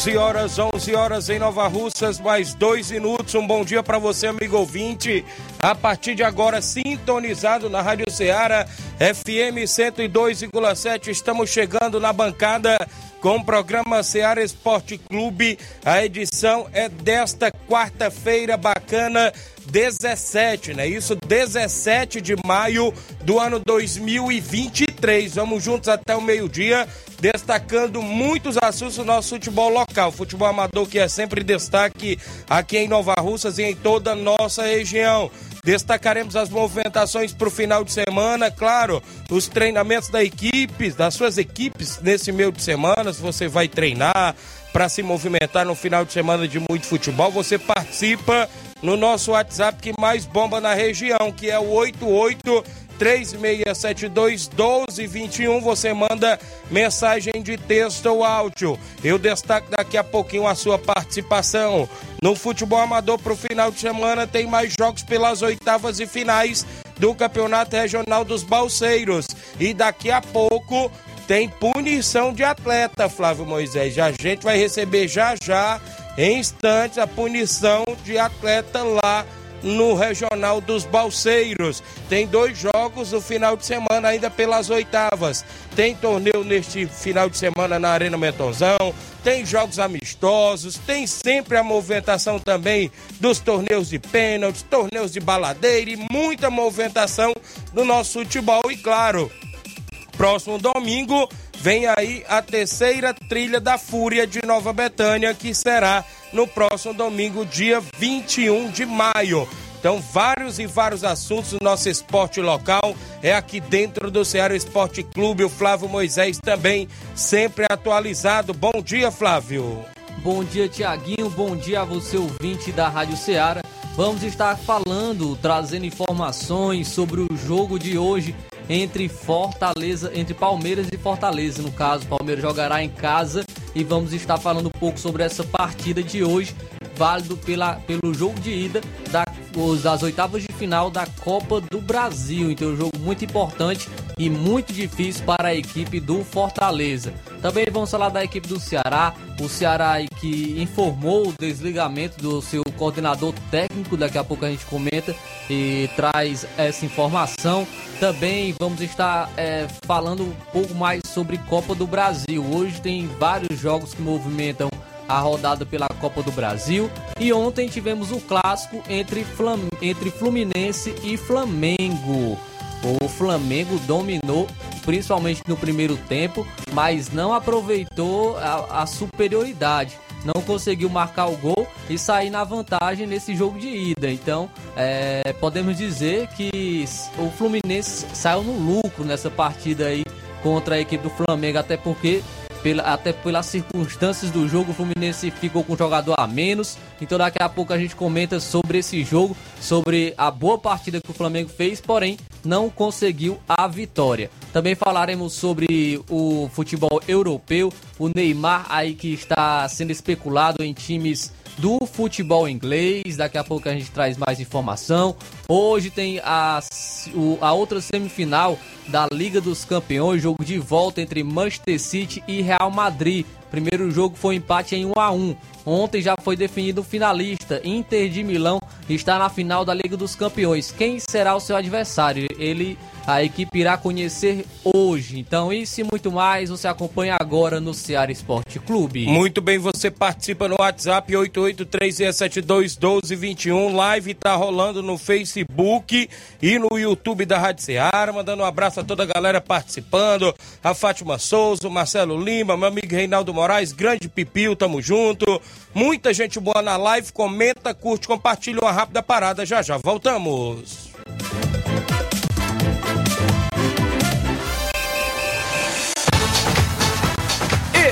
11 horas, 11 horas em Nova Russas, mais dois minutos. Um bom dia para você, amigo ouvinte. A partir de agora, sintonizado na Rádio Ceará, FM 102,7. Estamos chegando na bancada com o programa Ceará Esporte Clube. A edição é desta quarta-feira bacana, 17, né? Isso, 17 de maio do ano 2023. Vamos juntos até o meio-dia, destacando muitos assuntos do nosso futebol local. Futebol amador que é sempre destaque aqui em Nova Russas e em toda a nossa região. Destacaremos as movimentações para o final de semana, claro, os treinamentos da equipe, das suas equipes nesse meio de semana, se você vai treinar para se movimentar no final de semana de muito futebol, você participa no nosso WhatsApp que mais bomba na região, que é o 88 3672 1221. Você manda mensagem de texto ou áudio. Eu destaco daqui a pouquinho a sua participação. No futebol amador para o final de semana tem mais jogos pelas oitavas e finais do Campeonato Regional dos Balseiros. E daqui a pouco tem punição de atleta, Flávio Moisés. A gente vai receber já já, em instantes, a punição de atleta lá no Regional dos Balseiros. Tem dois jogos no final de semana, ainda pelas oitavas. Tem torneio neste final de semana na Arena Mentonzão, tem jogos amistosos, tem sempre a movimentação também dos torneios de pênaltis, torneios de baladeira e muita movimentação do nosso futebol. E claro, próximo domingo vem aí a terceira trilha da Fúria de Nova Betânia, que será no próximo domingo, dia 21 de maio. Então, vários e vários assuntos do nosso esporte local é aqui dentro do Ceará Esporte Clube. O Flávio Moisés também sempre atualizado. Bom dia, Flávio. Bom dia, Tiaguinho. Bom dia a você, ouvinte da Rádio Ceará. Vamos estar falando, trazendo informações sobre o jogo de hoje entre Fortaleza, entre Palmeiras e Fortaleza. No caso, Palmeiras jogará em casa e vamos estar falando um pouco sobre essa partida de hoje, válido pela, pelo jogo de ida da, das oitavas de final da Copa do Brasil. Então, é um jogo muito importante e muito difícil para a equipe do Fortaleza. Também vamos falar da equipe do Ceará, o Ceará que informou o desligamento do seu coordenador técnico, daqui a pouco a gente comenta e traz essa informação. Também vamos estar é, falando um pouco mais sobre Copa do Brasil. Hoje tem vários jogos que movimentam a rodada pela Copa do Brasil. E ontem tivemos o clássico entre, Flam entre Fluminense e Flamengo. O Flamengo dominou, principalmente no primeiro tempo, mas não aproveitou a, a superioridade. Não conseguiu marcar o gol e sair na vantagem nesse jogo de ida. Então, é, podemos dizer que o Fluminense saiu no lucro nessa partida aí contra a equipe do Flamengo, até porque pela, até pelas circunstâncias do jogo, o Fluminense ficou com um jogador a menos. Então daqui a pouco a gente comenta sobre esse jogo, sobre a boa partida que o Flamengo fez, porém não conseguiu a vitória. Também falaremos sobre o futebol europeu, o Neymar aí que está sendo especulado em times do futebol inglês. Daqui a pouco a gente traz mais informação. Hoje tem a, a outra semifinal da Liga dos Campeões, jogo de volta entre Manchester City e Real Madrid. Primeiro jogo foi empate em 1 a 1. Ontem já foi definido o finalista. Inter de Milão está na final da Liga dos Campeões. Quem será o seu adversário? Ele a equipe irá conhecer hoje. Então, isso e muito mais você acompanha agora no Ceará Esporte Clube. Muito bem, você participa no WhatsApp 8836721221. Live tá rolando no Facebook e no YouTube da Rádio Ceará. Mandando um abraço a toda a galera participando. A Fátima Souza, o Marcelo Lima, meu amigo Reinaldo Moraes, grande Pipil, tamo junto. Muita gente boa na live. Comenta, curte, compartilha uma rápida parada. Já já voltamos.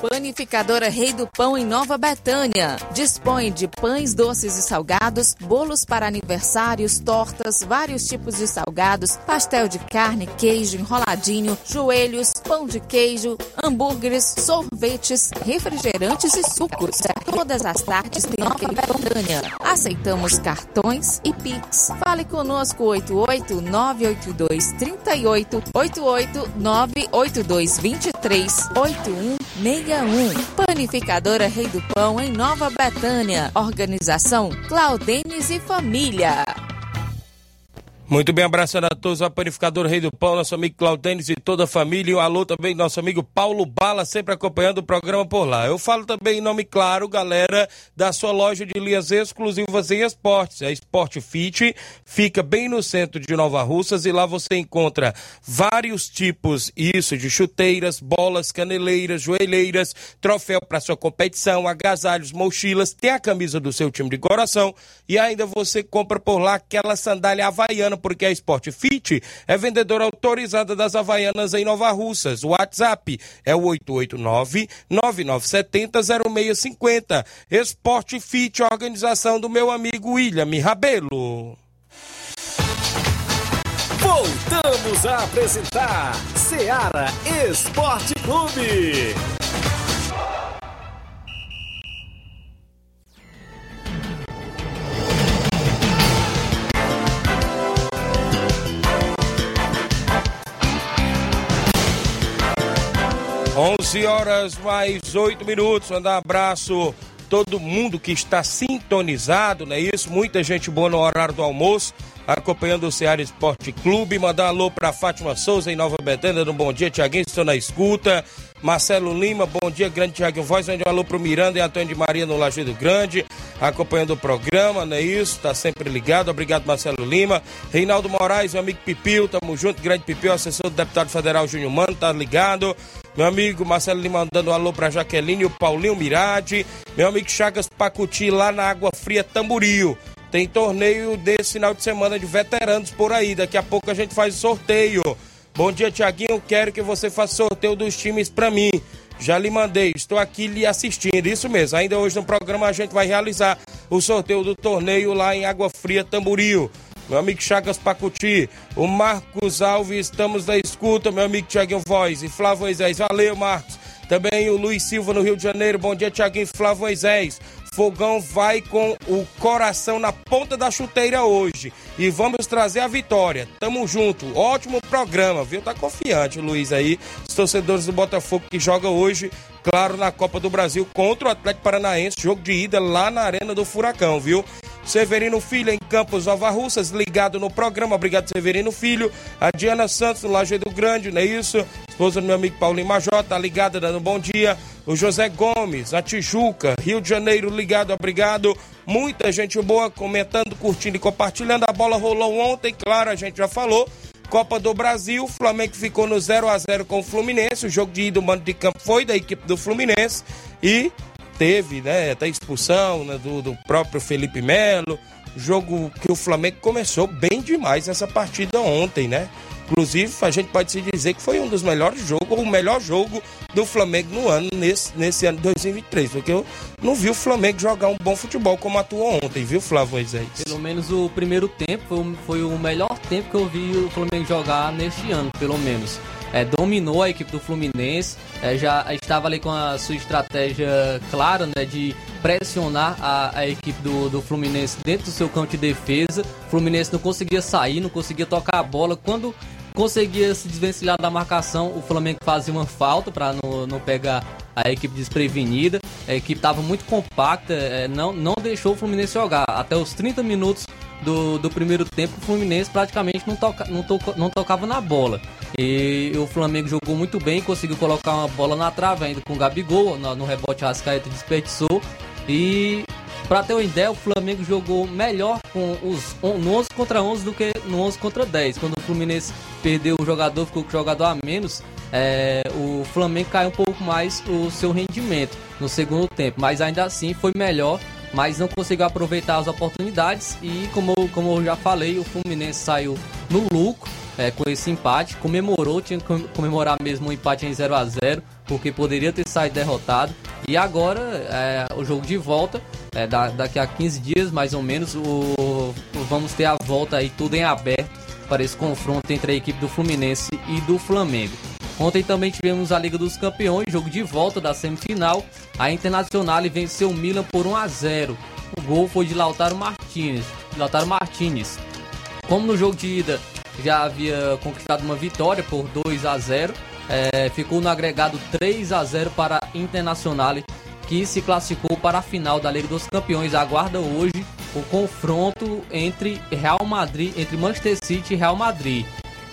Panificadora Rei do Pão em Nova Betânia. Dispõe de pães doces e salgados, bolos para aniversários, tortas, vários tipos de salgados, pastel de carne, queijo, enroladinho, joelhos, pão de queijo, hambúrgueres, sorvetes, refrigerantes e sucos. Todas as tardes tem Nova Betânia. Aceitamos cartões e Pix. Fale conosco 88 982 38 88 982 23 81 61. Panificadora Rei do Pão em Nova Betânia. Organização Claudenes e Família. Muito bem, abraçando a todos, a Panificadora Rei do Pão, nosso amigo Claudênis e toda a família. E um alô também, nosso amigo Paulo Bala, sempre acompanhando o programa por lá. Eu falo também em nome claro, galera, da sua loja de linhas exclusivas em esportes. A Sport Fit fica bem no centro de Nova Russas e lá você encontra vários tipos, isso, de chuteiras, bolas, caneleiras, joelheiras, troféu para sua competição, agasalhos, mochilas, tem a camisa do seu time de coração e ainda você compra por lá aquela sandália havaiana porque a Sport Fit é vendedora autorizada das Havaianas em Nova Russas. O WhatsApp é o 889-9970-0650. Sport Fit, organização do meu amigo William Rabelo. Voltamos a apresentar Seara Esporte Clube. Onze horas mais oito minutos. Mandar um abraço todo mundo que está sintonizado, não é isso? Muita gente boa no horário do almoço, acompanhando o Ceará Esporte Clube. Mandar um alô para Fátima Souza em Nova Betânia, no Bom Dia, Tiaguinho, estou na escuta. Marcelo Lima, bom dia, grande Tiaguinho Voz, mande um alô pro Miranda e Antônio de Maria no Lajeado Grande, acompanhando o programa, não é isso? Tá sempre ligado, obrigado Marcelo Lima. Reinaldo Moraes, meu amigo Pipil, tamo junto, grande Pipil, assessor do deputado federal Júnior Mano, tá ligado. Meu amigo Marcelo Lima mandando um alô pra Jaqueline o Paulinho Mirade. Meu amigo Chagas Pacuti lá na Água Fria Tamboril. Tem torneio desse final de semana de veteranos por aí. Daqui a pouco a gente faz o sorteio. Bom dia, Tiaguinho. Quero que você faça sorteio dos times pra mim. Já lhe mandei, estou aqui lhe assistindo. Isso mesmo. Ainda hoje no programa a gente vai realizar o sorteio do torneio lá em Água Fria Tamboril meu amigo Chagas Pacuti, o Marcos Alves, estamos na escuta, meu amigo Tiaguinho Voz e Flávio Moisés. Valeu, Marcos. Também o Luiz Silva no Rio de Janeiro. Bom dia, Tiaguinho Flávio Moisés. Fogão vai com o coração na ponta da chuteira hoje. E vamos trazer a vitória. Tamo junto. Ótimo programa, viu? Tá confiante o Luiz aí. Os torcedores do Botafogo que joga hoje, claro, na Copa do Brasil contra o Atlético Paranaense. Jogo de ida lá na Arena do Furacão, viu? Severino Filho em Campos Nova Russas, ligado no programa. Obrigado, Severino Filho. A Diana Santos, no Lajeado Grande, não é isso? Esposa do meu amigo Paulinho Major, tá ligada, dando um bom dia. O José Gomes, a Tijuca, Rio de Janeiro, ligado, obrigado. Muita gente boa comentando, curtindo e compartilhando. A bola rolou ontem, claro, a gente já falou. Copa do Brasil, o Flamengo ficou no 0 a 0 com o Fluminense. O jogo de ida, o mando de campo foi da equipe do Fluminense. E teve, né, até expulsão né, do, do próprio Felipe Melo. Jogo que o Flamengo começou bem demais essa partida ontem, né? Inclusive, a gente pode se dizer que foi um dos melhores jogos, ou o melhor jogo do Flamengo no ano, nesse, nesse ano de 2023. Porque eu não vi o Flamengo jogar um bom futebol como atuou ontem, viu, Flávio Moisés? Pelo menos o primeiro tempo foi o, melhor tempo que eu vi o Flamengo jogar neste ano, pelo menos. É, dominou a equipe do Fluminense, é, já estava ali com a sua estratégia clara né, de pressionar a, a equipe do, do Fluminense dentro do seu campo de defesa. O Fluminense não conseguia sair, não conseguia tocar a bola. Quando conseguia se desvencilhar da marcação, o Flamengo fazia uma falta para não, não pegar a equipe desprevenida. A equipe estava muito compacta, é, não, não deixou o Fluminense jogar. Até os 30 minutos do, do primeiro tempo, o Fluminense praticamente não, toca, não, toca, não tocava na bola. E o Flamengo jogou muito bem, conseguiu colocar uma bola na trave, ainda com o Gabigol, no, no rebote Rascaeta desperdiçou. E para ter uma ideia, o Flamengo jogou melhor com os no 11 contra 11 do que no 11 contra 10. Quando o Fluminense perdeu o jogador, ficou com o jogador a menos, é, o Flamengo caiu um pouco mais o seu rendimento no segundo tempo. Mas ainda assim foi melhor mas não conseguiu aproveitar as oportunidades e como, como eu já falei, o Fluminense saiu no lucro é, com esse empate, comemorou, tinha que comemorar mesmo o um empate em 0 a 0 porque poderia ter saído derrotado. E agora é, o jogo de volta, é, da, daqui a 15 dias mais ou menos, o, vamos ter a volta aí tudo em aberto para esse confronto entre a equipe do Fluminense e do Flamengo. Ontem também tivemos a Liga dos Campeões, jogo de volta da semifinal. A Internacional venceu o Milan por 1 a 0. O gol foi de Lautaro Martinez. Lautaro Martinez. Como no jogo de ida já havia conquistado uma vitória por 2 a 0, é, ficou no agregado 3 a 0 para a Internacional, que se classificou para a final da Liga dos Campeões. Aguarda hoje o confronto entre Real Madrid, entre Manchester City e Real Madrid.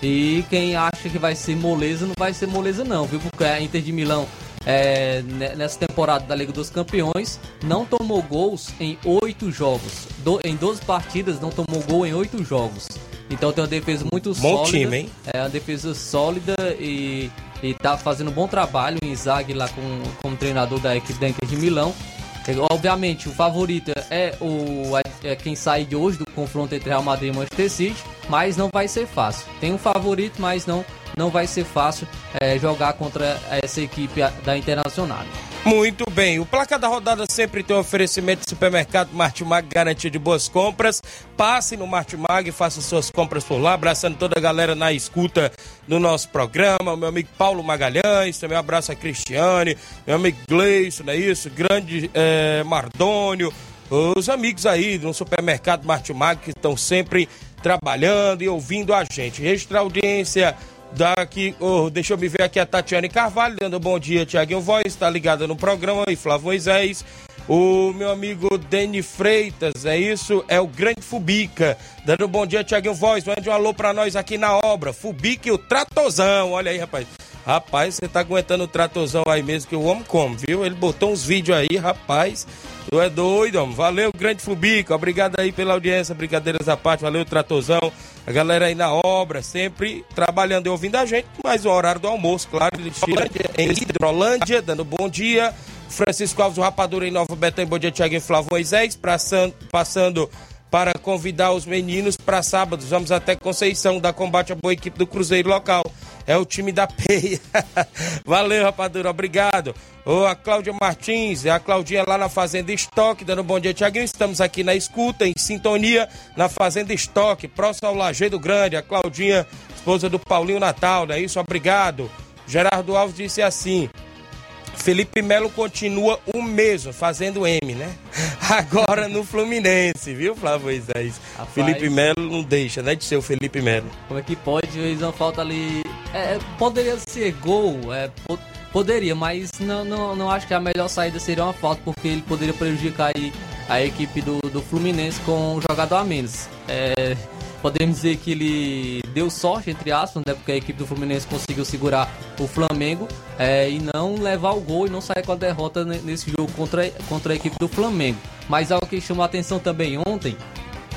E quem acha que vai ser moleza, não vai ser moleza não, viu? Porque a Inter de Milão, é, nessa temporada da Liga dos Campeões, não tomou gols em oito jogos. Do, em 12 partidas, não tomou gol em oito jogos. Então tem uma defesa muito bom sólida. time, hein? É uma defesa sólida e, e tá fazendo um bom trabalho. O Inzaghi lá com, como treinador da equipe da Inter de Milão. Obviamente, o favorito é o é quem sai de hoje do confronto entre Real Madrid e Manchester City, mas não vai ser fácil. Tem um favorito, mas não não vai ser fácil é, jogar contra essa equipe da Internacional. Muito bem, o placar da rodada sempre tem um oferecimento de supermercado Martimag, garantia de boas compras. Passe no Martimag faça suas compras por lá, abraçando toda a galera na escuta do nosso programa. O meu amigo Paulo Magalhães, também abraço a Cristiane, meu amigo Gleison, não é isso? Grande é, Mardônio, os amigos aí no supermercado Martimag que estão sempre trabalhando e ouvindo a gente. Registrar audiência Daqui, oh, deixa eu me ver aqui a Tatiane Carvalho, dando bom dia, Tiaguinho Voz, está ligada no programa, e Flávio Moisés. O meu amigo Deni Freitas, é isso? É o Grande Fubica. Dando bom dia, Tiaguinho Voz. Mande um alô pra nós aqui na obra. Fubica e o Tratozão. Olha aí, rapaz. Rapaz, você tá aguentando o Tratozão aí mesmo que o homem come, viu? Ele botou uns vídeos aí, rapaz. Tu é doido, homem. Valeu, Grande Fubica. Obrigado aí pela audiência. Brincadeiras à parte. Valeu, Tratozão. A galera aí na obra, sempre trabalhando e ouvindo a gente, mas o horário do almoço, claro, ele tira em Hidrolândia, dando bom dia. Francisco Alves, o Rapadura em Nova Betânia, bom dia, Tiago e Flávio Moisés, passando para convidar os meninos para sábado. Vamos até Conceição, da combate a boa equipe do Cruzeiro local. É o time da Peia. Valeu, rapadura, obrigado. Ô, a Cláudia Martins, é a Claudinha lá na Fazenda Estoque, dando um bom dia, Tiaguinho. Estamos aqui na escuta, em sintonia, na Fazenda Estoque, próximo ao Lajeado Grande. A Claudinha, esposa do Paulinho Natal, não é isso? Obrigado. Gerardo Alves disse assim: Felipe Melo continua o mesmo, fazendo M, né? Agora no Fluminense, viu, Flávio Moisés? Felipe Melo não deixa, né, de ser o Felipe Melo. Como é que pode? Fez uma falta ali. É, poderia ser gol, é, poderia, mas não, não, não acho que a melhor saída seria uma falta, porque ele poderia prejudicar aí a equipe do, do Fluminense com um jogador a menos. É, podemos dizer que ele deu sorte, entre aspas, né? Porque a equipe do Fluminense conseguiu segurar o Flamengo é, e não levar o gol e não sair com a derrota nesse jogo contra, contra a equipe do Flamengo. Mas algo que chamou a atenção também ontem,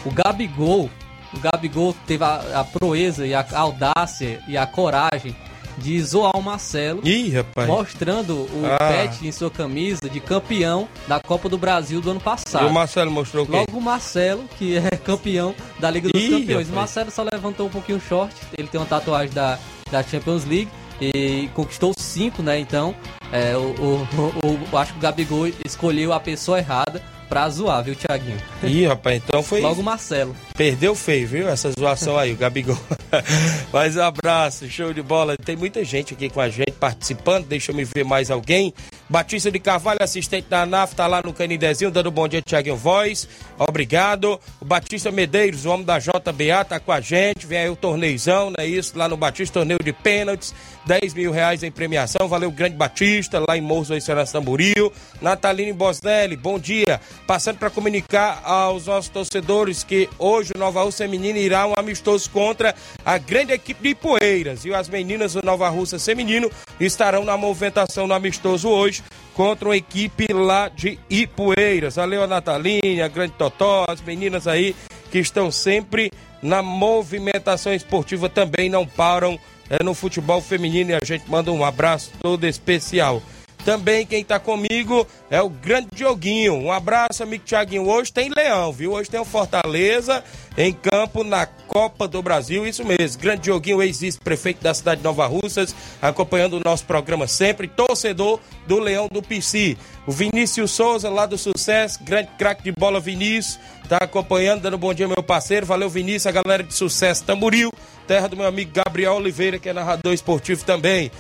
o Gabigol, o Gabigol teve a, a proeza e a audácia e a coragem de zoar o Marcelo, Ih, mostrando o ah. pet em sua camisa de campeão da Copa do Brasil do ano passado. E o Marcelo mostrou o quê? Logo o Marcelo, que é campeão da Liga dos Ih, Campeões. Rapaz. O Marcelo só levantou um pouquinho o short, ele tem uma tatuagem da, da Champions League e conquistou cinco, né? Então, é, o, o, o, acho que o Gabigol escolheu a pessoa errada pra zoar, viu, Thiaguinho? Ih, rapaz, então foi. Logo o Marcelo. Perdeu feio, viu? Essa zoação aí, o Gabigol. Mas um abraço, show de bola. Tem muita gente aqui com a gente participando. Deixa eu me ver mais alguém. Batista de Carvalho, assistente da ANAF, tá lá no Canidezinho, dando bom dia, Tiaguinho Voz. Obrigado. O Batista Medeiros, o homem da JBA, tá com a gente. Vem aí o torneizão, não é isso? Lá no Batista, torneio de pênaltis. 10 mil reais em premiação. Valeu, Grande Batista, lá em Morros do Tamboril. Nataline Bosnelli, bom dia. Passando para comunicar aos nossos torcedores que hoje o Nova Russa Feminino irá um amistoso contra a grande equipe de Poeiras. E as meninas do Nova Russa Feminino estarão na movimentação no amistoso hoje contra uma equipe lá de Ipueiras. Valeu a Natalinha, a Grande Totó, as meninas aí que estão sempre na movimentação esportiva também não param é, no futebol feminino e a gente manda um abraço todo especial. Também quem tá comigo é o grande Dioguinho. Um abraço, amigo Tiaguinho. Hoje tem Leão, viu? Hoje tem o Fortaleza em campo na Copa do Brasil. Isso mesmo. Grande Dioguinho, ex-vice-prefeito da cidade de Nova Russas, acompanhando o nosso programa sempre. Torcedor do Leão do PC. O Vinícius Souza, lá do Sucesso. Grande craque de bola, Vinícius. Tá acompanhando, dando bom dia, meu parceiro. Valeu, Vinícius. A galera de Sucesso Tamburil. Terra do meu amigo Gabriel Oliveira, que é narrador esportivo também.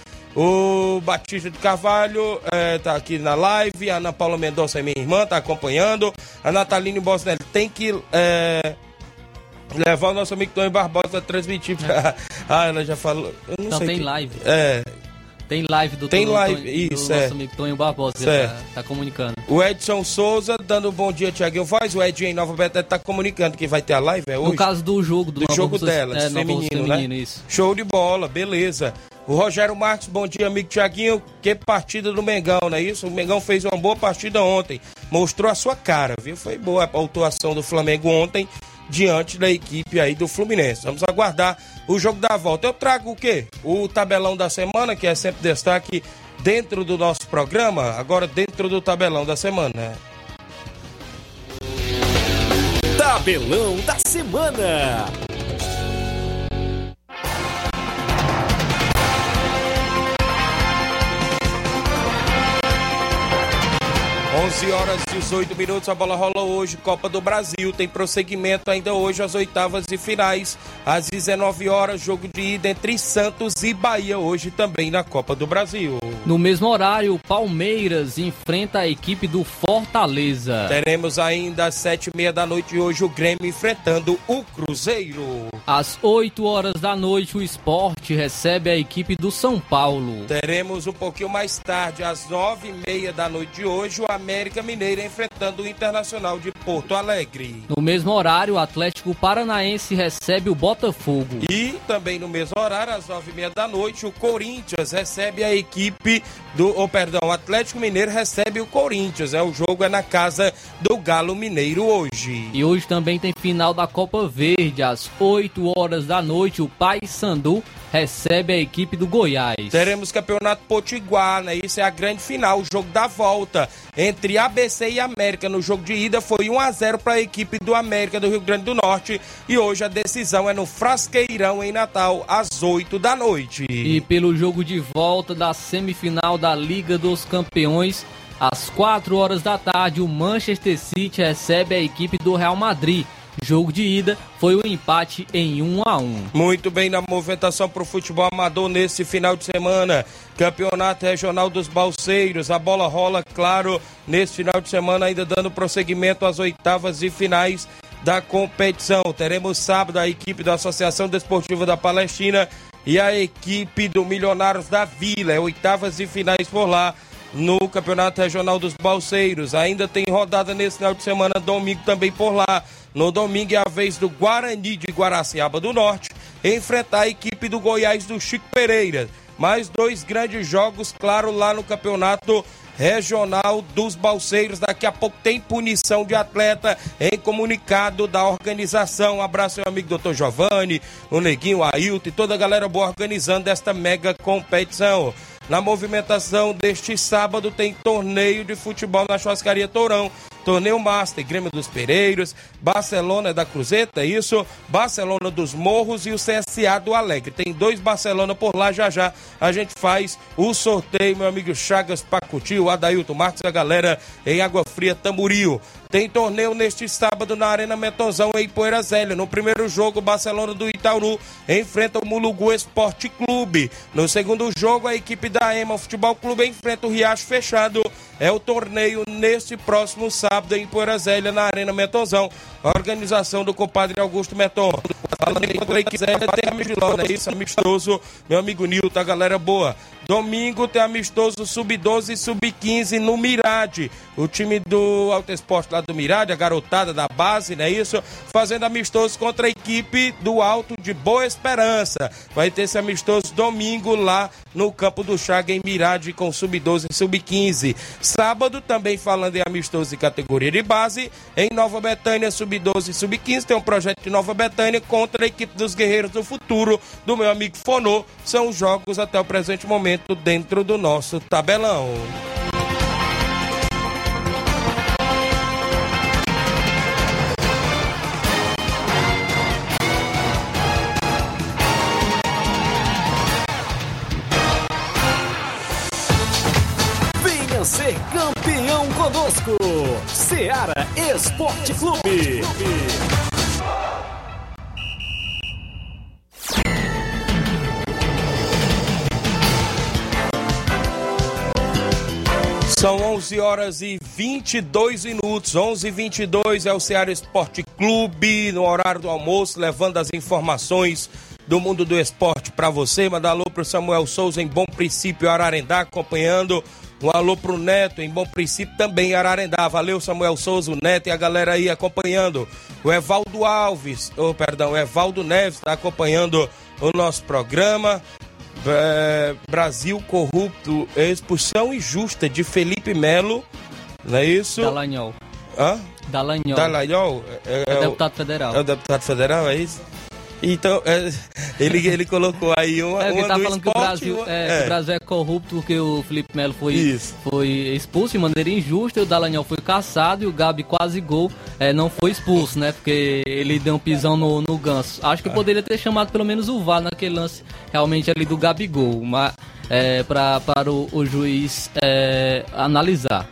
O Batista de Carvalho é, tá aqui na live. A Ana Paula Mendonça é minha irmã, tá acompanhando. A Nataline Bosnelli tem que é, levar o nosso amigo Tony Barbosa a transmitir. Pra... ah, ela já falou. Eu não, Não, sei tem que- live. É. Tem live do Tem live, Tonho- isso, do é. nosso amigo Tonho Barbosa. Certo. Tá, tá comunicando. O Edson Souza dando um bom dia, Tiaguinho Voz. O Edinho em Nova Betânia tá comunicando que vai ter a live, é hoje? No caso do jogo do, do jogo delas, é, feminino, feminino, né? isso. Show de bola, beleza. O Rogério Marques, bom dia, amigo Tiaguinho. Que partida do Mengão, não é isso? O Mengão fez uma boa partida ontem. Mostrou a sua cara, viu? Foi boa a atuação do Flamengo ontem diante da equipe aí do Fluminense. Vamos aguardar o jogo da volta. Eu trago o quê? O tabelão da semana, que é sempre destaque dentro do nosso programa, agora dentro do tabelão da semana. Tabelão da semana. 11 horas e 18 minutos, a bola rola hoje, Copa do Brasil, tem prosseguimento ainda hoje as oitavas e finais, às 19 horas, jogo de ida entre Santos e Bahia, hoje também na Copa do Brasil. No mesmo horário, Palmeiras enfrenta a equipe do Fortaleza. Teremos ainda às sete e meia da noite de hoje o Grêmio enfrentando o Cruzeiro. Às 8 horas da noite, o esporte recebe a equipe do São Paulo. Teremos um pouquinho mais tarde, às nove e meia da noite de hoje, o América Mineiro enfrentando o Internacional de Porto Alegre. No mesmo horário, o Atlético Paranaense recebe o Botafogo. E também no mesmo horário, às nove e meia da noite, o Corinthians recebe a equipe do, oh, perdão, o Atlético Mineiro recebe o Corinthians. É o jogo é na casa do Galo Mineiro hoje. E hoje também tem final da Copa Verde. Às 8 horas da noite, o Paysandu recebe a equipe do Goiás. Teremos campeonato potiguar, né? Isso é a grande final, o jogo da volta entre ABC e América. No jogo de ida foi 1 a 0 para a equipe do América do Rio Grande do Norte e hoje a decisão é no Frasqueirão em Natal às 8 da noite. E pelo jogo de volta da semifinal da Liga dos Campeões, às 4 horas da tarde, o Manchester City recebe a equipe do Real Madrid. Jogo de ida foi o empate em 1 a 1. Muito bem na movimentação para o futebol amador nesse final de semana. Campeonato Regional dos Balseiros. A bola rola, claro, nesse final de semana, ainda dando prosseguimento às oitavas e finais da competição. Teremos sábado a equipe da Associação Desportiva da Palestina e a equipe do Milionários da Vila. É oitavas e finais por lá no Campeonato Regional dos Balseiros. Ainda tem rodada nesse final de semana, domingo também por lá. No domingo é a vez do Guarani de Guaraciaba do Norte enfrentar a equipe do Goiás do Chico Pereira. Mais dois grandes jogos, claro, lá no Campeonato Regional dos Balseiros. Daqui a pouco tem punição de atleta em comunicado da organização. Um abraço, meu amigo doutor Giovanni, o Neguinho, o Ailton e toda a galera boa organizando esta mega competição. Na movimentação deste sábado tem torneio de futebol na Churrascaria Tourão. Torneio Master, Grêmio dos Pereiros, Barcelona da Cruzeta, isso, Barcelona dos Morros e o CSA do Alegre. Tem dois Barcelona por lá, já já a gente faz o sorteio, meu amigo Chagas Pacuti, o Adailton Marques, a galera em Água Fria Tamboril. Tem torneio neste sábado na Arena Metonzão em Poeira Zélia. No primeiro jogo, o Barcelona do Itaúru enfrenta o Mulugu Esporte Clube. No segundo jogo, a equipe da EMA Futebol Clube enfrenta o Riacho Fechado. É o torneio neste próximo sábado em Poeira Zélia, na Arena Metonzão. A organização do compadre Augusto Meton. Falando em Poeira Zélia, tem amistoso, né? Isso, amistoso, meu amigo Nilton, a galera boa. Domingo tem amistoso sub-12 e sub-15 no Mirade. O time do Alto Esporte lá do Mirade, a garotada da base, não é isso? Fazendo amistoso contra a equipe do Alto de Boa Esperança. Vai ter esse amistoso domingo lá no campo do Chaga em Mirade com sub-12 e sub-15. Sábado, também falando em amistoso de categoria de base, em Nova Betânia, sub-12 e sub-15, tem um projeto de Nova Betânia contra a equipe dos Guerreiros do Futuro, do meu amigo Fonô. São os jogos até o presente momento dentro do nosso tabelão. Conosco, Seara Esporte Clube. São 11 horas e 22 minutos. 11 e 22 é o Ceará Esporte Clube, no horário do almoço, levando as informações do mundo do esporte para você. Manda alô pro Samuel Souza em Bom Princípio, Ararendá, acompanhando. Um alô pro Neto em Bom Princípio também, Ararendá. Valeu, Samuel Souza, o Neto e a galera aí acompanhando. O Evaldo Alves, oh, perdão, o Evaldo Neves está acompanhando o nosso programa. É, Brasil corrupto, expulsão injusta de Felipe Melo, não é isso? Dallagnol. Hã? Dallagnol. Dallagnol? É, É é o- deputado federal. é o deputado federal, é isso? Então, é, ele, ele colocou aí uma, É, uma ele tá do falando que o, esporte, Brasil, uma- é, é. que o Brasil é corrupto porque o Felipe Melo foi, Isso. foi expulso de maneira injusta, o Dallagnol foi caçado e o Gabi quase gol é, não foi expulso, né? Porque ele deu um pisão no, no ganso. Acho que poderia ter chamado pelo menos o VAR naquele lance realmente ali do Gabigol, mas, é, pra, para o, o juiz é, analisar.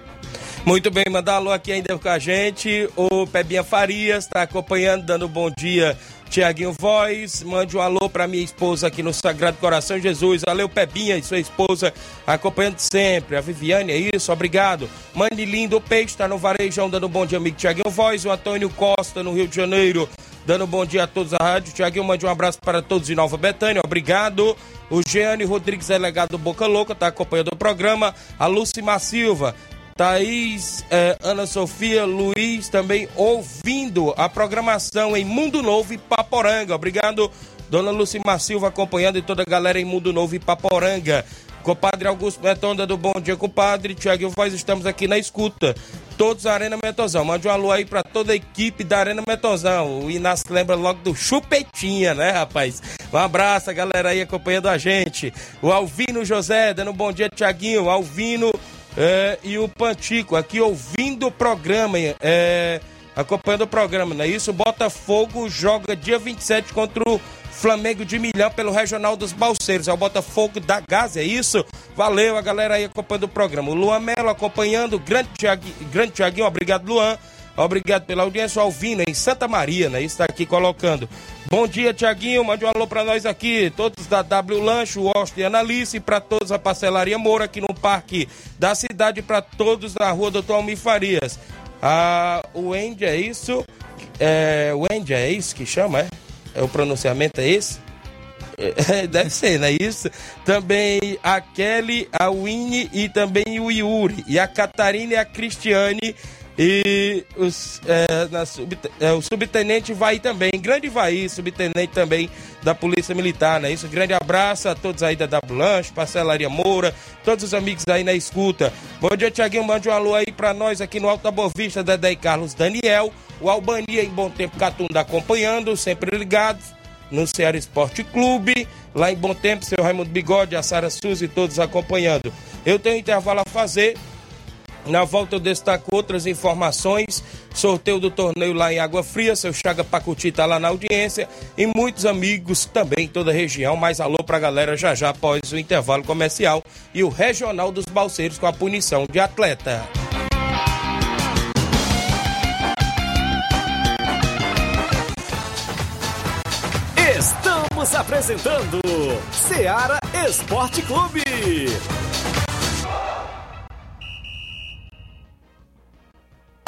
Muito bem, mandar alô aqui ainda com a gente. O Pebinha Farias está acompanhando, dando bom dia. Tiaguinho Voz, mande um alô para minha esposa aqui no Sagrado Coração Jesus. Valeu, Pebinha e sua esposa acompanhando sempre. A Viviane, é isso, obrigado. Mande lindo, Peixe está no Varejão, dando um bom dia, amigo Tiaguinho Voz. O Antônio Costa, no Rio de Janeiro, dando um bom dia a todos da rádio. Tiaguinho, mande um abraço para todos de Nova Betânia, obrigado. O Jeane Rodrigues, delegado do Boca Louca, está acompanhando o programa. A Lucimar Silva, Thaís, eh, Ana Sofia, Luiz também ouvindo a programação em Mundo Novo e Paporanga. Obrigado, Dona Lucimar Silva acompanhando e toda a galera em Mundo Novo e Paporanga. Compadre Augusto Metonda do Bom Dia, compadre. Tiago Voz, estamos aqui na escuta. Todos da Arena Metozão. Mande um alô aí pra toda a equipe da Arena Metozão. O Inácio lembra logo do Chupetinha, né, rapaz? Um abraço, a galera aí acompanhando a gente. O Alvino José, dando um bom dia, Tiaguinho. Alvino é, e o Pantico aqui ouvindo o programa, é, acompanhando o programa, não é isso? O Botafogo joga dia 27 contra o Flamengo de Milhão pelo Regional dos Balseiros. É o Botafogo da Gás, é isso? Valeu a galera aí acompanhando o programa. O Luan Melo acompanhando, grande, Thiagui, grande Tiaguinho, obrigado Luan. Obrigado pela audiência. O Alvino em Santa Maria, né? Está aqui colocando. Bom dia, Tiaguinho. Mande um alô para nós aqui. Todos da W Lanche, o Austin e Analice. Para todos a Parcelaria Moura aqui no Parque da Cidade. Para todos na rua Doutor Almir Farias. Ah, o Andy é isso? É, o Andy é isso que chama, é? é? O pronunciamento é esse? É, deve ser, não é isso? Também a Kelly, a Winnie e também o Yuri. E a Catarina e a Cristiane. E os, é, na sub- é, o subtenente vai também, grande vai, subtenente também da Polícia Militar, não é isso? Grande abraço a todos aí da W Lanche, Parcelaria Moura, todos os amigos aí na escuta. Bom dia, Tiaguinho, mande um alô aí pra nós aqui no Alto da Boa Vista, Dedé e Carlos Daniel, o Albania em Bom Tempo Catunda acompanhando, sempre ligados no Ceará Esporte Clube, lá em Bom Tempo, seu Raimundo Bigode, a Sara Suzy, todos acompanhando. Eu tenho intervalo a fazer, Na volta eu destaco outras informações. Sorteio do torneio lá em Água Fria. Seu Chaga Pacuti está lá na audiência. E muitos amigos também em toda a região. Mais alô pra galera já já após o intervalo comercial. E o Regional dos Balseiros com a punição de atleta. Estamos apresentando Seara Esporte Clube.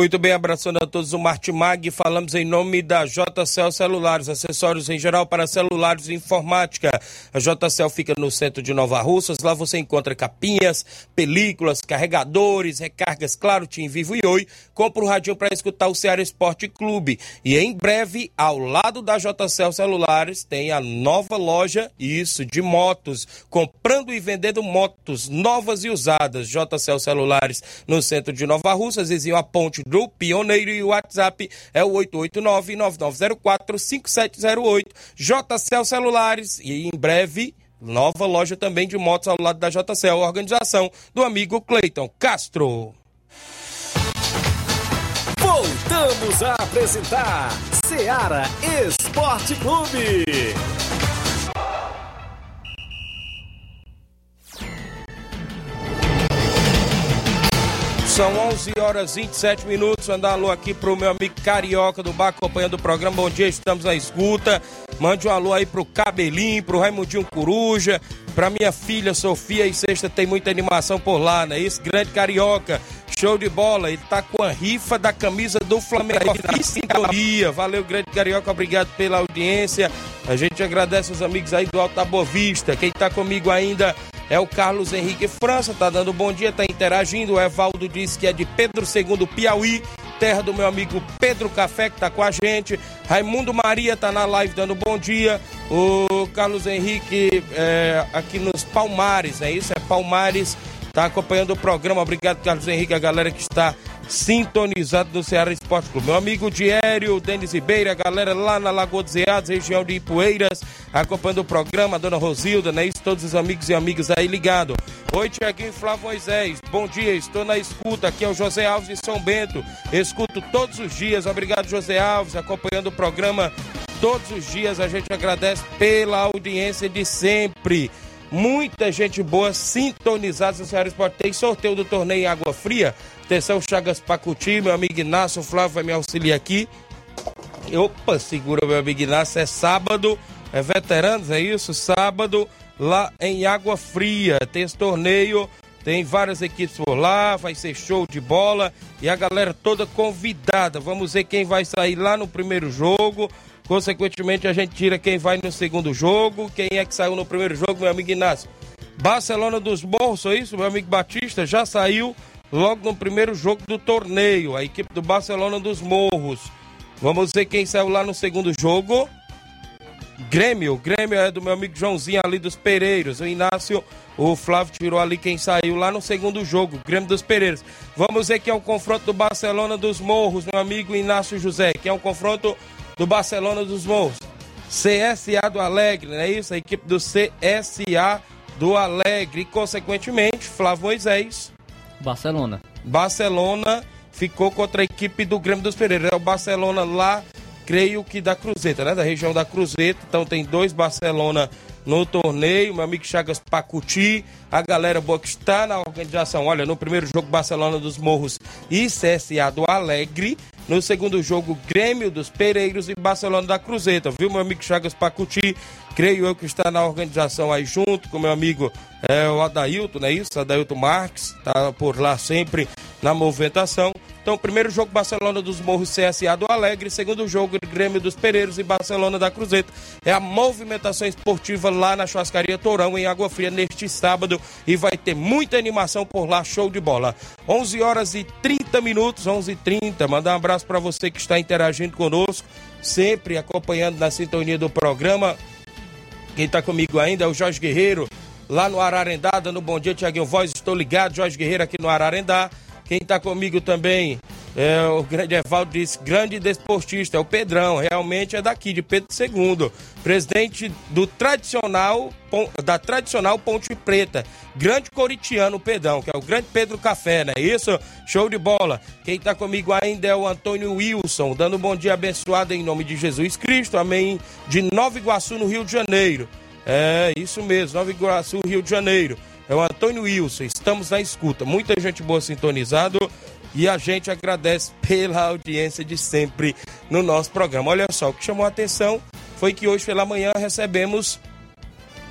Muito bem, abraçando a todos o Martimag, falamos em nome da JCL Celulares, acessórios em geral para celulares e informática. A JCL fica no centro de Nova Russas, lá você encontra capinhas, películas, carregadores, recargas, claro, Tim Vivo e Oi. Compra o radinho para escutar o Ceará Esporte Clube. E em breve, ao lado da JCL Celulares, tem a nova loja, isso, de motos, comprando e vendendo motos novas e usadas. JCL Celulares no centro de Nova Russas, vizinho a ponte do Pioneiro e o WhatsApp é o 889-9904-5708. JCL Celulares e em breve nova loja também de motos ao lado da JCL, organização do amigo Cleiton Castro. Voltamos a apresentar Seara Esporte Clube. São 11 horas e 27 minutos. Mandar alô aqui pro meu amigo Carioca do bar acompanhando o programa. Bom dia, estamos na escuta. Mande um alô aí pro Cabelinho, pro Raimundinho Coruja, pra minha filha Sofia e sexta tem muita animação por lá, né? Isso, grande Carioca. Show de bola, ele tá com a rifa da camisa do Flamengo em sintonia. Valeu, grande Carioca, obrigado pela audiência. A gente agradece os amigos aí do Alto da Boa Vista. Quem tá comigo ainda é o Carlos Henrique França, tá dando bom dia, tá interagindo. O Evaldo diz que é de Pedro II Piauí, terra do meu amigo Pedro Café, que tá com a gente. Raimundo Maria tá na live dando bom dia. O Carlos Henrique é, aqui nos Palmares, é isso? É Palmares, tá acompanhando o programa. Obrigado, Carlos Henrique, a galera que está sintonizado no Ceará Esporte Clube. Meu amigo Diério, Denis Ribeiro, a galera lá na Lagoa dos Eados, região de Ipueiras, acompanhando o programa, dona Rosilda, né? Isso, todos os amigos e amigas aí ligados. Oi, Tiaguinho Flávio Moisés, bom dia, estou na escuta, aqui é o José Alves de São Bento, escuto todos os dias, obrigado José Alves, acompanhando o programa todos os dias, a gente agradece pela audiência de sempre. Muita gente boa sintonizada no Ceará Esporte. Tem sorteio do torneio Água Fria. Atenção, Chagas Pacuti, meu amigo Inácio, o Flávio vai me auxiliar aqui. Opa, segura meu amigo Inácio, é sábado, é veteranos, é isso? Sábado, lá em Água Fria. Tem esse torneio, tem várias equipes por lá, vai ser show de bola e a galera toda convidada. Vamos ver quem vai sair lá no primeiro jogo. Consequentemente, a gente tira quem vai no segundo jogo. Quem é que saiu no primeiro jogo, meu amigo Inácio? Barcelona dos Morros, é isso? Meu amigo Batista já saiu logo no primeiro jogo do torneio. A equipe do Barcelona dos Morros. Vamos ver quem saiu lá no segundo jogo. Grêmio, Grêmio é do meu amigo Joãozinho ali dos Pereiros. O Inácio, o Flávio tirou ali quem saiu lá no segundo jogo, Grêmio dos Pereiros. Vamos ver quem é o confronto do Barcelona dos Morros, meu amigo Inácio José. Quem é o confronto do Barcelona dos Morros? CSA do Alegre, não é isso? A equipe do CSA do Alegre. E, consequentemente, Flávio Moisés. Barcelona. Barcelona ficou contra a equipe do Grêmio dos Pereiros. É o Barcelona lá, creio que da Cruzeta, né? Da região da Cruzeta. Então tem dois Barcelona no torneio. Meu amigo Chagas Pacuti, a galera boa que está na organização. Olha, no primeiro jogo, Barcelona dos Morros e CSA do Alegre. No segundo jogo, Grêmio dos Pereiros e Barcelona da Cruzeta, viu, meu amigo Chagas Pacuti? Creio eu que está na organização aí junto com meu amigo é, o Adailton, não é isso? Adailton Marques, tá por lá sempre na movimentação. Então, primeiro jogo Barcelona dos Morros CSA do Alegre, segundo jogo Grêmio dos Pereiros e Barcelona da Cruzeta. É a movimentação esportiva lá na Churrascaria Tourão em Água Fria neste sábado e vai ter muita animação por lá, show de bola. 11 horas e 30 minutos, 11 e 30. Mandar um abraço para você que está interagindo conosco, sempre acompanhando na sintonia do programa. Quem está comigo ainda é o Jorge Guerreiro, lá no Ararendá, dando bom dia, Tiaguinho Voz, estou ligado, Jorge Guerreiro aqui no Ararendá. Quem está comigo também é o grande Evaldo disse, grande desportista, é o Pedrão, realmente é daqui, de Pedro II, presidente do tradicional, da tradicional Ponte Preta, grande coritiano Pedrão, que é o grande Pedro Café, né? Isso, show de bola. Quem está comigo ainda é o Antônio Wilson, dando um bom dia abençoado em nome de Jesus Cristo, amém, de Nova Iguaçu, no Rio de Janeiro. É, isso mesmo, Nova Iguaçu, Rio de Janeiro. É o Antônio Wilson, estamos na escuta. Muita gente boa sintonizado e a gente agradece pela audiência de sempre no nosso programa. Olha só, o que chamou a atenção foi que hoje pela manhã recebemos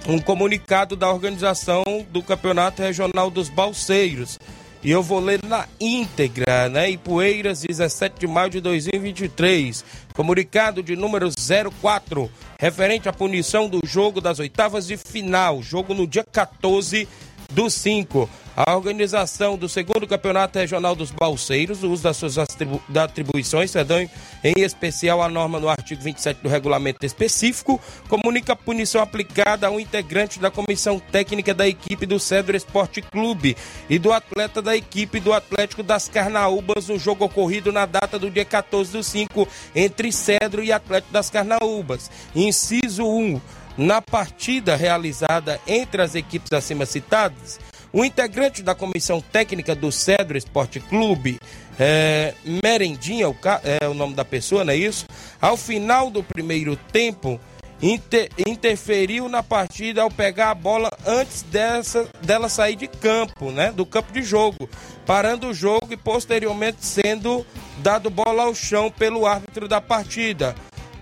um comunicado da organização do Campeonato Regional dos Balseiros. E eu vou ler na íntegra, né? Ipueiras, 17 de maio de 2023. Comunicado de número 04, referente à punição do jogo das oitavas de final. Jogo no dia 14 do 5. A organização do segundo campeonato regional dos balseiros, o uso das suas atribu atribuições, perdão, em especial a norma no artigo 27 do regulamento específico, comunica a punição aplicada a um integrante da comissão técnica da equipe do Cedro Esporte Clube e do atleta da equipe do Atlético das Carnaúbas no jogo ocorrido na data do dia 14 do 5 entre Cedro e Atlético das Carnaúbas. Inciso 1 na partida realizada entre as equipes acima citadas, o integrante da comissão técnica do Cedro Esporte Clube, é, Merendinha, o, é o nome da pessoa, não é isso? Ao final do primeiro tempo, inter, interferiu na partida ao pegar a bola antes dessa, dela sair de campo, né? Do campo de jogo, parando o jogo e posteriormente sendo dado bola ao chão pelo árbitro da partida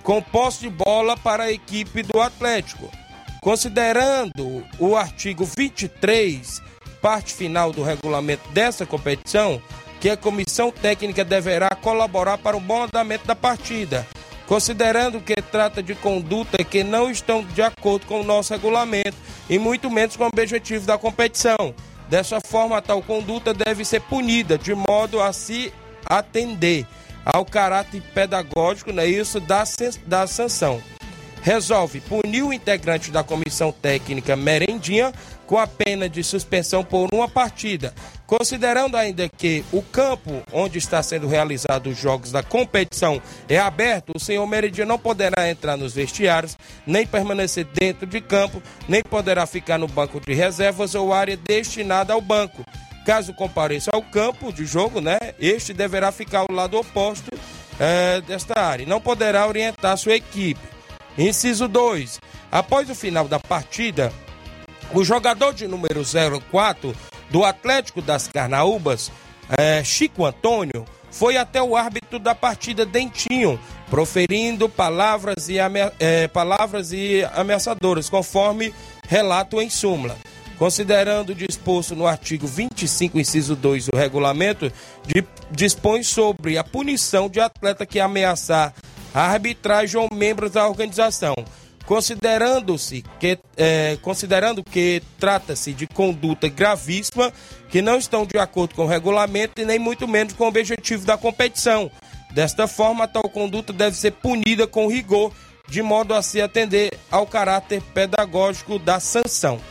com posse de bola para a equipe do Atlético. Considerando o artigo 23, parte final do regulamento dessa competição, que a comissão técnica deverá colaborar para o bom andamento da partida, considerando que trata de conduta que não estão de acordo com o nosso regulamento e muito menos com o objetivo da competição. Dessa forma, tal conduta deve ser punida de modo a se atender ao caráter pedagógico, né, isso da, da sanção. Resolve punir o integrante da comissão técnica Merendinha com a pena de suspensão por uma partida, considerando ainda que o campo onde está sendo realizado os jogos da competição é aberto, o senhor Merendinha não poderá entrar nos vestiários, nem permanecer dentro de campo, nem poderá ficar no banco de reservas ou área destinada ao banco Caso compareça ao campo de jogo, né, este deverá ficar ao lado oposto é, desta área. Não poderá orientar sua equipe. Inciso 2. Após o final da partida, o jogador de número 04 do Atlético das Carnaúbas, é, Chico Antônio, foi até o árbitro da partida Dentinho, proferindo palavras e, é, palavras e ameaçadoras, conforme relato em súmula considerando o disposto no artigo 25, inciso 2 do regulamento, dispõe sobre a punição de atleta que ameaçar a arbitragem ou membros da organização. Considerando-se que, é, considerando que trata-se de conduta gravíssima, que não estão de acordo com o regulamento e nem muito menos com o objetivo da competição. Desta forma, tal conduta deve ser punida com rigor, de modo a se atender ao caráter pedagógico da sanção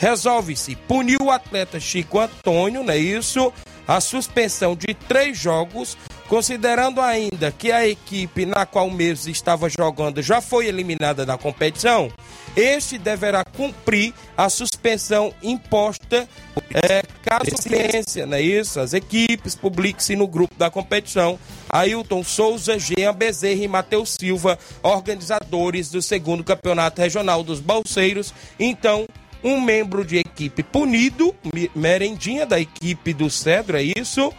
resolve-se punir o atleta Chico Antônio, não é isso? A suspensão de três jogos, considerando ainda que a equipe na qual o mesmo estava jogando já foi eliminada da competição, este deverá cumprir a suspensão imposta é, caso ciência, não é isso? As equipes publiquem-se no grupo da competição. Ailton Souza, Jean Bezerra e Matheus Silva, organizadores do segundo campeonato regional dos Balseiros. Então, um membro de equipe punido, merendinha da equipe do Cedro, é isso,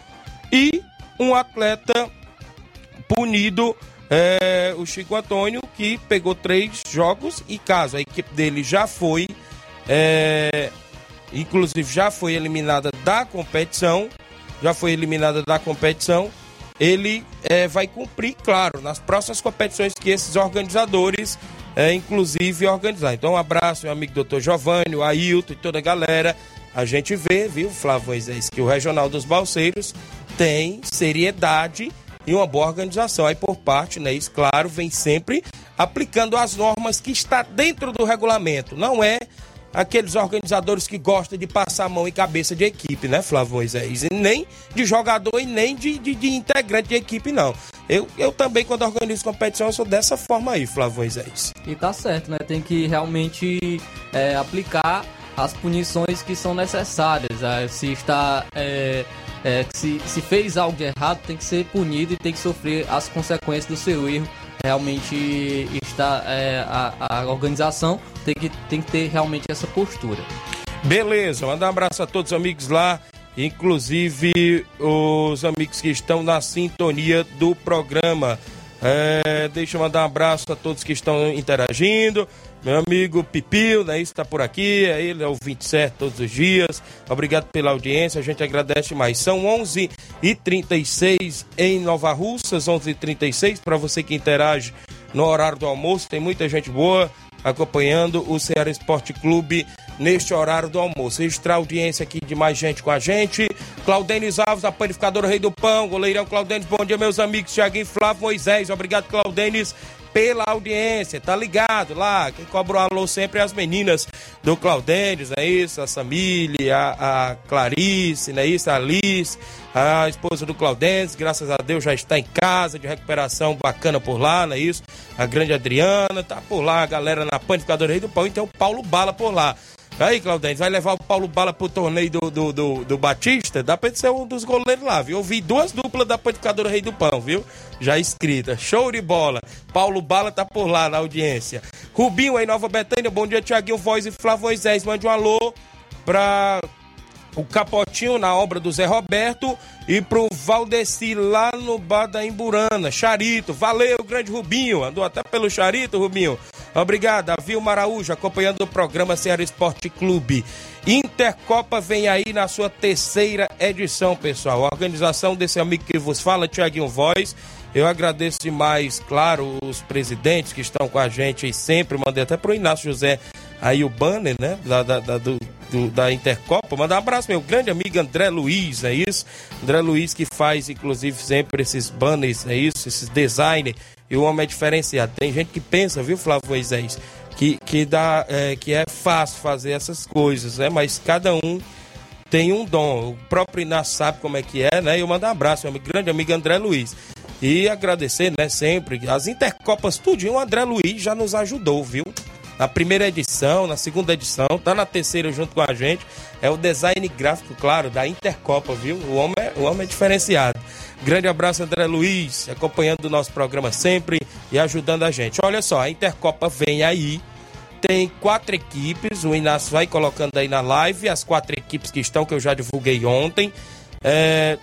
e um atleta punido, é, o Chico Antônio, que pegou três jogos e caso a equipe dele já foi, é, inclusive já foi eliminada da competição, já foi eliminada da competição, ele é, vai cumprir, claro, nas próximas competições que esses organizadores, é, inclusive, organizar. Então, um abraço, meu amigo doutor Giovanni, o Ailton e toda a galera. A gente vê, viu, Flávio Moisés, que o Regional dos Balseiros tem seriedade e uma boa organização. Aí, por parte, né, isso, claro, vem sempre aplicando as normas que está dentro do regulamento. Não é aqueles organizadores que gostam de passar mão em cabeça de equipe, né, Flávio Moisés? E nem de jogador e nem de, de, de integrante de equipe, não. Eu, eu também, quando organizo competição, eu sou dessa forma aí, Flávio Moisés. E tá certo, né? Tem que realmente é, aplicar as punições que são necessárias. É, se está. É, é, se, se fez algo de errado, tem que ser punido e tem que sofrer as consequências do seu erro realmente está é, a, a organização tem que, tem que ter realmente essa postura. Beleza, mandar um abraço a todos os amigos lá, inclusive os amigos que estão na sintonia do programa. É, deixa eu mandar um abraço a todos que estão interagindo. Meu amigo Pipil, né? Isso tá por aqui. É ele é o 27 todos os dias. Obrigado pela audiência. A gente agradece mais. São 11 e 36 em Nova Russas, 11 e 36 para você que interage no horário do almoço. Tem muita gente boa acompanhando o Ceará Esporte Clube neste horário do almoço. Registrar a audiência aqui de mais gente com a gente. Claudênis Alves, a panificadora Rei do Pão. Goleirão Claudênis, bom dia, meus amigos. Tiaguinho Flávio Moisés. Obrigado, Claudênis pela audiência, tá ligado lá? Quem cobra o alô sempre é as meninas do Claudênis, é isso? A Samília, a, a Clarice, não é isso? A Alice, a esposa do Claudênis, graças a Deus já está em casa, de recuperação bacana por lá, não é isso? A grande Adriana, tá por lá, a galera na panificadora aí do pão, então o Paulo Bala por lá. Aí, Claudente, vai levar o Paulo Bala pro torneio do, do, do, do Batista? Dá pra ser um dos goleiros lá, viu? Eu vi duas duplas da Panificadora Rei do Pão, viu? Já escrita. Show de bola. Paulo Bala tá por lá na audiência. Rubinho aí, Nova Betânia. Bom dia, Tiaguinho Voz e Flávio Moisés. Mande um alô pra o Capotinho na obra do Zé Roberto e pro Valdeci lá no bar da Imburana. Charito, valeu, grande Rubinho. Andou até pelo Charito, Rubinho. Obrigado, Davi Maraújo, acompanhando o programa Ceará Esporte Clube. Intercopa vem aí na sua terceira edição, pessoal. A organização desse amigo que vos fala, Tiaguinho Voz. Eu agradeço demais, claro, os presidentes que estão com a gente sempre. Mandei até pro Inácio José aí o banner, né? Da, da, da, do, do, da Intercopa. Mandar um abraço, meu grande amigo André Luiz, é isso? André Luiz que faz, inclusive, sempre esses banners, é isso? Esses designers e o homem é diferenciado. Tem gente que pensa, viu, Flávio Moisés, que, que, dá, é, que é fácil fazer essas coisas, né? Mas cada um tem um dom. O próprio Inácio sabe como é que é, né? Eu mando um abraço, meu grande amigo André Luiz. E agradecer, né, sempre. As Intercopas, tudinho, o André Luiz já nos ajudou, viu? Na primeira edição, na segunda edição, tá na terceira junto com a gente. É o design gráfico, claro, da Intercopa, viu? O homem é, o homem é diferenciado. Grande abraço, André Luiz, acompanhando o nosso programa sempre e ajudando a gente. Olha só, a Intercopa vem aí. Tem quatro equipes, o Inácio vai colocando aí na live as quatro equipes que estão, que eu já divulguei ontem. É,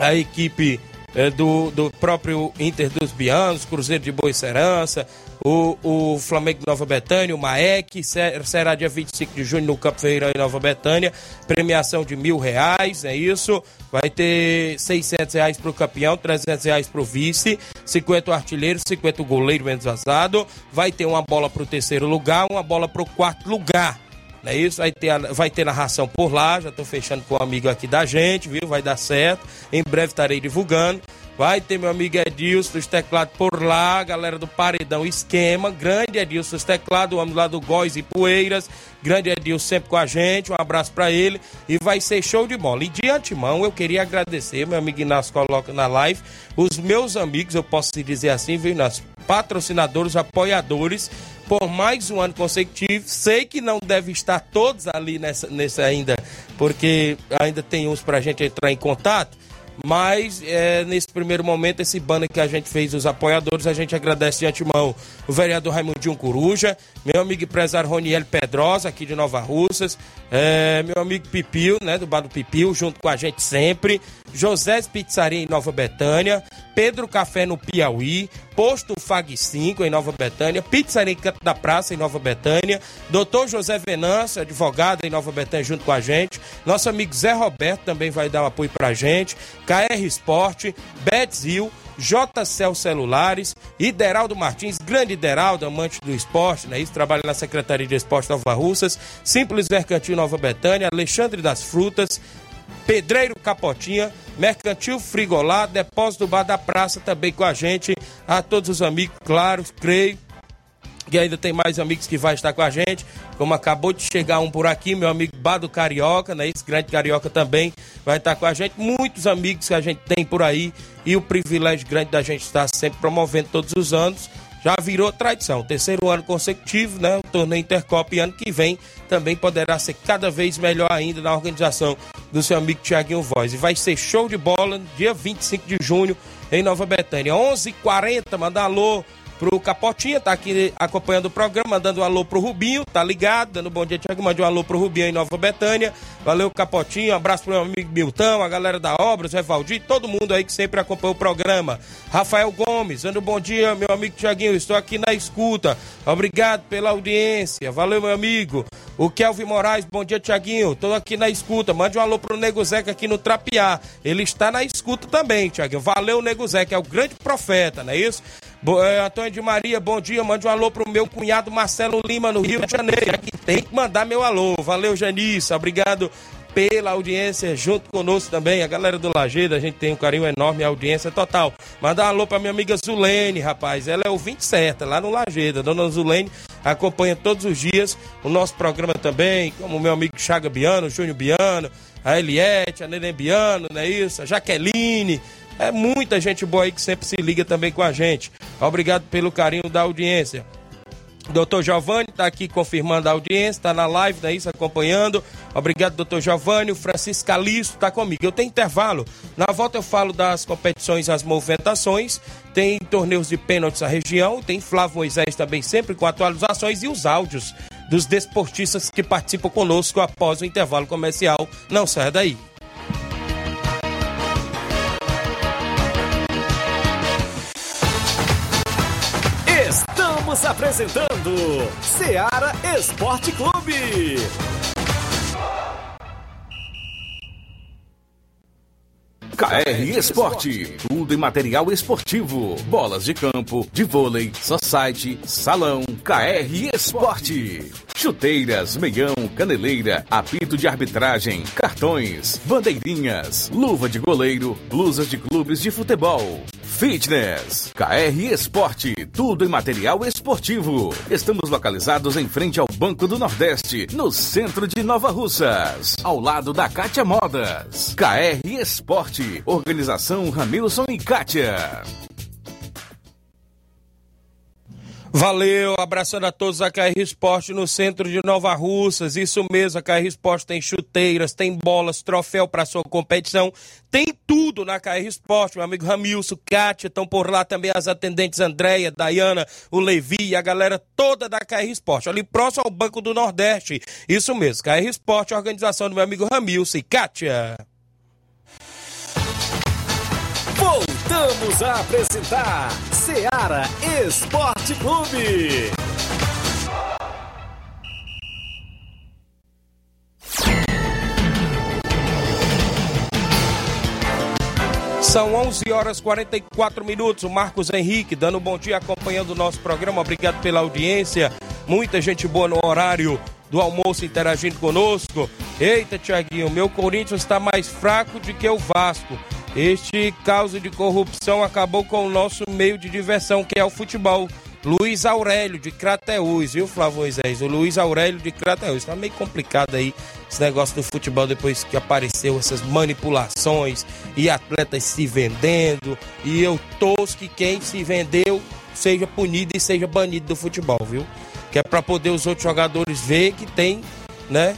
a equipe é, do, do próprio Inter dos Bianos, Cruzeiro de Boa Serança, o, o Flamengo de Nova Betânia, o Maek, será dia 25 de junho no Campo Ferreira em Nova Betânia, premiação de mil reais, é isso, vai ter 600 reais para o campeão, 300 reais para o vice, 50 o artilheiro, 50 o goleiro menos vazado, vai ter uma bola para o terceiro lugar, uma bola para o quarto lugar, não é isso? Vai ter, vai ter narração por lá, já estou fechando com um amigo aqui da gente, viu? Vai dar certo. Em breve estarei divulgando. Vai ter meu amigo Edilson dos teclados por lá, galera do Paredão Esquema. Grande Edilson dos teclados, o homem lá do Góis e Poeiras. Grande Edilson sempre com a gente, um abraço para ele. E vai ser show de bola. E de antemão, eu queria agradecer, meu amigo Inácio coloca na live, os meus amigos, eu posso dizer assim, viu, Inácio? Patrocinadores, apoiadores por mais um ano consecutivo. Sei que não deve estar todos ali nessa, ainda, porque ainda tem uns para a gente entrar em contato. Mas é, nesse primeiro momento, esse banner que a gente fez, os apoiadores, a gente agradece de antemão o vereador Raimundinho Coruja, meu amigo empresário Roniel Pedrosa, aqui de Nova Russas, é, meu amigo Pipil, né, do Bar do Pipil, junto com a gente sempre, José Pizzaria em Nova Betânia, Pedro Café no Piauí, Posto Fag 5 em Nova Betânia, Pizzaria Canto da Praça em Nova Betânia, Doutor José Venâncio, advogado em Nova Betânia junto com a gente, nosso amigo Zé Roberto também vai dar um apoio pra gente, KR Esporte, Betzil, JCL Celulares, Ideraldo Martins, grande Ideraldo, amante do esporte, né? Isso trabalha na Secretaria de Esporte Nova Russas, Simples Mercantil Nova Betânia, Alexandre das Frutas, Pedreiro Capotinha, Mercantil Frigolá, Depósito Bar da Praça também com a gente, a todos os amigos, claro, creio que ainda tem mais amigos que vai estar com a gente, como acabou de chegar um por aqui, meu amigo Bado Carioca, né? Esse grande Carioca também vai estar com a gente, muitos amigos que a gente tem por aí e o privilégio grande da gente estar sempre promovendo todos os anos, já virou tradição, terceiro ano consecutivo, né? O torneio Intercopa e ano que vem também poderá ser cada vez melhor ainda na organização do seu amigo Tiaguinho Voz. E vai ser show de bola dia 25 de junho em Nova Betânia, 11h40, manda alô pro Capotinha, tá aqui acompanhando o programa, mandando um alô pro Rubinho, tá ligado, dando um bom dia, Tiago, mande um alô pro Rubinho em Nova Betânia, valeu Capotinho, um abraço pro meu amigo Milton, a galera da obra, Zé Valdir, todo mundo aí que sempre acompanha o programa, Rafael Gomes, dando um bom dia, meu amigo Tiaguinho, estou aqui na escuta, obrigado pela audiência, valeu meu amigo, o Kelvin Moraes, bom dia Tiaguinho, tô aqui na escuta, mande um alô pro Nego Zeca aqui no Trapiá, ele está na escuta também, Tiaguinho, valeu Nego Zeca, é o grande profeta, não é isso? É, Antônio de Maria, bom dia. Mande um alô pro meu cunhado Marcelo Lima, no Rio de Janeiro. Aqui tem que mandar meu alô. Valeu, Janice. Obrigado pela audiência junto conosco também. A galera do Lajeiro, a gente tem um carinho enorme, a audiência total. Mandar um alô pra minha amiga Zulene, rapaz. Ela é o 20 certa, lá no Lajeiro. Dona Zulene acompanha todos os dias o nosso programa também, como meu amigo Chaga Biano, Júnior Biano, a Eliette, a Neném Biano, não é isso? A Jaqueline. É muita gente boa aí que sempre se liga também com a gente. Obrigado pelo carinho da audiência. Doutor Giovanni está aqui confirmando a audiência, está na live, é isso, acompanhando. Obrigado, doutor Giovanni. O Francisco Calisto está comigo. Eu tenho intervalo. Na volta eu falo das competições, as movimentações. Tem torneios de pênaltis na região. Tem Flávio Moisés também, sempre com atualizações e os áudios dos desportistas que participam conosco após o intervalo comercial. Não saia daí. Estamos apresentando Seara Esporte Clube. KR Esporte, tudo em material esportivo, bolas de campo, de vôlei, society, salão, KR Esporte. Chuteiras, meião, caneleira, apito de arbitragem, cartões, bandeirinhas, luva de goleiro, blusas de clubes de futebol. Fitness, KR Esporte, tudo em material esportivo. Estamos localizados em frente ao Banco do Nordeste, no centro de Nova Russas, ao lado da Kátia Modas. KR Esporte, organização Ramilson e Kátia. Valeu, abraçando a todos a KR Esporte no centro de Nova Russas. Isso mesmo, a KR Esporte tem chuteiras, tem bolas, troféu para sua competição, tem tudo na KR Esporte. Meu amigo Ramilson, Kátia, estão por lá também as atendentes Andréia, Dayana, o Levi a galera toda da KR Esporte, ali próximo ao Banco do Nordeste. Isso mesmo, KR Esporte, organização do meu amigo Ramilson e Kátia. Voltamos a apresentar Seara Esporte Clube. São 11 horas 44 minutos. O Marcos Henrique dando um bom dia, acompanhando o nosso programa. Obrigado pela audiência. Muita gente boa no horário do almoço interagindo conosco. Eita, Tiaguinho, meu Corinthians está mais fraco do que o Vasco. Este caso de corrupção acabou com o nosso meio de diversão, que é o futebol. Luiz Aurélio de Crateús, viu, Flávio Moisés? O Luiz Aurélio de Crateús. Tá meio complicado aí esse negócio do futebol depois que apareceu essas manipulações e atletas se vendendo. E eu torço que quem se vendeu seja punido e seja banido do futebol, viu? Que é para poder os outros jogadores ver que tem, né?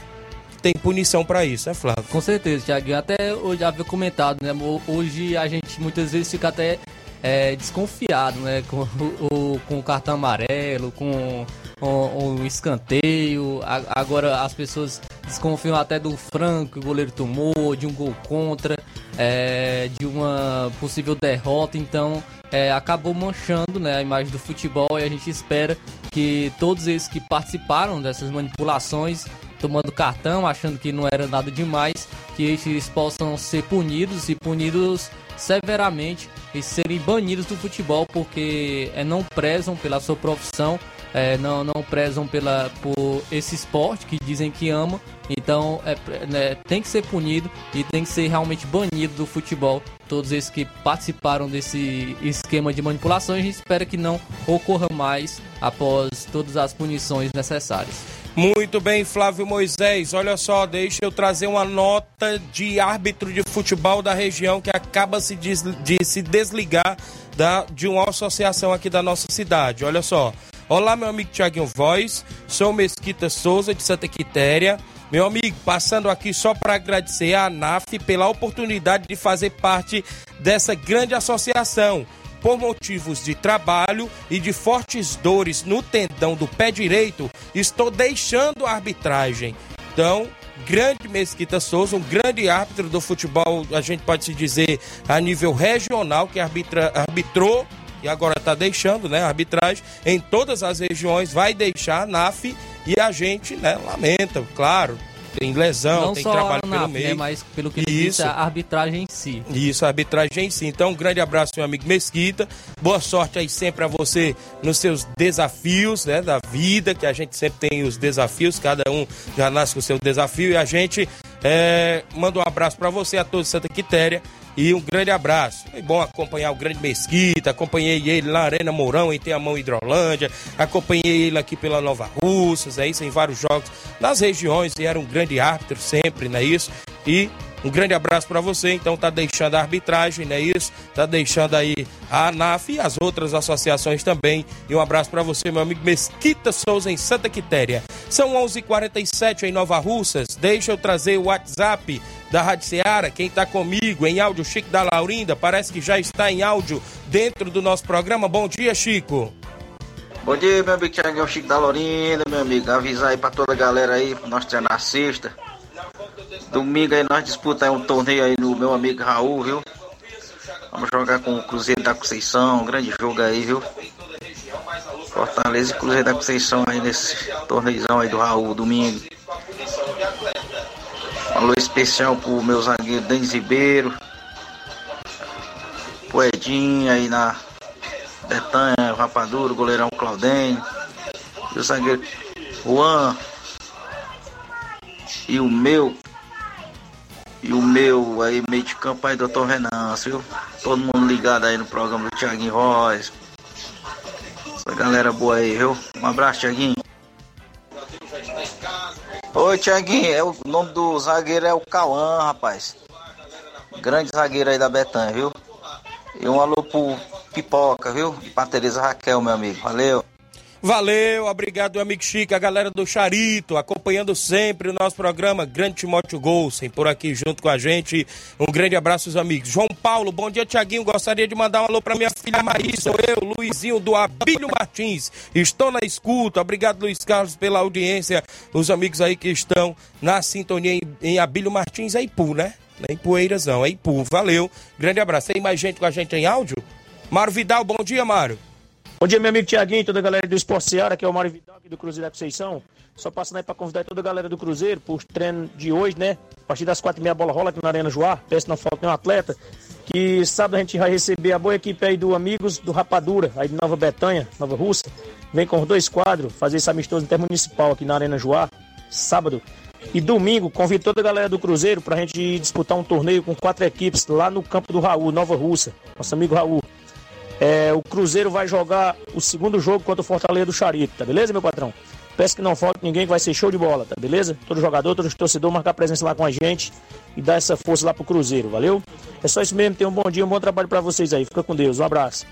Tem punição para isso, né, Flávio? Com certeza, Thiaguinho. Até eu já havia comentado, né? Hoje a gente muitas vezes fica até é, desconfiado, né? Com o, com o cartão amarelo, com o, o escanteio. A, agora as pessoas desconfiam até do franco o goleiro tomou, de um gol contra, é, de uma possível derrota. Então é, acabou manchando né, a imagem do futebol e a gente espera que todos esses que participaram dessas manipulações, tomando cartão, achando que não era nada demais, que eles possam ser punidos e punidos severamente e serem banidos do futebol porque é, não prezam pela sua profissão, é, não, não prezam pela, por esse esporte que dizem que amam. Então é, né, tem que ser punido e tem que ser realmente banido do futebol. Todos esses que participaram desse esquema de manipulação, a gente espera que não ocorra mais após todas as punições necessárias. Muito bem, Flávio Moisés. Olha só, deixa eu trazer uma nota de árbitro de futebol da região que acaba -se de, se desligar da, de uma associação aqui da nossa cidade. Olha só. Olá, meu amigo Tiaguinho Voz. Sou Mesquita Souza, de Santa Quitéria. Meu amigo, passando aqui só para agradecer à ANAF pela oportunidade de fazer parte dessa grande associação por motivos de trabalho e de fortes dores no tendão do pé direito, estou deixando a arbitragem. Então, grande Mesquita Souza, um grande árbitro do futebol, a gente pode se dizer a nível regional, que arbitra, arbitrou e agora está deixando né, a arbitragem em todas as regiões, vai deixar a NAF e a gente né, lamenta, claro, tem lesão, Não tem trabalho pelo NAF, meio. Né, mas pelo que ele Isso. disse, a arbitragem em si. Isso, a arbitragem em si. Então, um grande abraço, meu amigo Mesquita. Boa sorte aí sempre a você nos seus desafios, né, da vida, que a gente sempre tem os desafios, cada um já nasce com o seu desafio e a gente é, manda um abraço para você, a todos de Santa Quitéria. E um grande abraço. Foi bom acompanhar o grande Mesquita, acompanhei ele na Arena Mourão, em Teamão Hidrolândia, acompanhei ele aqui pela Nova Russas, é isso, em vários jogos nas regiões, e era um grande árbitro sempre, não é isso? E um grande abraço para você. Então tá deixando a arbitragem, não é isso? Tá deixando aí a ANAF e as outras associações também. E um abraço para você, meu amigo Mesquita Souza em Santa Quitéria. São 11:47 em Nova Russas. Deixa eu trazer o WhatsApp da Rádio Ceará. Quem tá comigo em áudio, Chico da Laurinda, parece que já está em áudio dentro do nosso programa. Bom dia, Chico. Bom dia, meu amigo Thiago, o Chico da Lorinda, meu amigo. Avisar aí pra toda a galera aí, nós treinar na sexta. Domingo aí nós disputamos um torneio aí no meu amigo Raul, viu? Vamos jogar com o Cruzeiro da Conceição, um grande jogo aí, viu? Fortaleza e Cruzeiro da Conceição aí nesse torneizão aí do Raul, domingo. Alô especial pro meu zagueiro Denis Ribeiro. Pro Edinho aí na Betanha, o Rapadura, goleirão Claudênio. E o zagueiro Juan. E o meu. E o meu aí, meio de campo aí, doutor Renan, viu? Todo mundo ligado aí no programa do Thiaguinho Royce. Essa galera boa aí, viu? Um abraço, Thiaguinho. Oi, Thiaguinho, é o nome do zagueiro é o Cauã, rapaz. Grande zagueiro aí da Betanha, viu? E um alô pro Pipoca, viu? E pra Tereza Raquel, meu amigo. Valeu. Valeu, obrigado, amigo Chico, a galera do Charito, acompanhando sempre o nosso programa, Grande Timóteo Golsen, por aqui junto com a gente. Um grande abraço, os amigos. João Paulo, bom dia, Tiaguinho. Gostaria de mandar um alô para minha filha Maí, sou eu, Luizinho do Abílio Martins. Estou na escuta. Obrigado, Luiz Carlos, pela audiência. Os amigos aí que estão na sintonia em, em Abílio Martins, é Ipu, né? Não é em Poeiras, não, é Ipu. Valeu, grande abraço. Tem mais gente com a gente em áudio? Mário Vidal, bom dia, Mário. Bom dia, meu amigo Tiaguinho, toda a galera do Esporte Seara, que é o Mário Vidal aqui do Cruzeiro da Conceição. Só passando aí para convidar toda a galera do Cruzeiro pro treino de hoje, né? A partir das quatro e meia bola rola aqui na Arena Joá. Peço não falta nenhum atleta. Que sábado a gente vai receber a boa equipe aí do Amigos do Rapadura, aí de Nova Betânia, Nova Russa. Vem com os dois quadros, fazer esse amistoso intermunicipal aqui na Arena Joá, sábado. E domingo, convido toda a galera do Cruzeiro pra gente disputar um torneio com quatro equipes lá no campo do Raul, Nova Russa. Nosso amigo Raul. É, o Cruzeiro vai jogar o segundo jogo contra o Fortaleza do Charito, tá beleza, meu patrão? Peço que não falte ninguém, que vai ser show de bola, tá beleza? Todo jogador, todo torcedor marcar presença lá com a gente e dar essa força lá pro Cruzeiro, valeu? É só isso mesmo, tenham um bom dia, um bom trabalho para vocês aí. Fica com Deus, um abraço.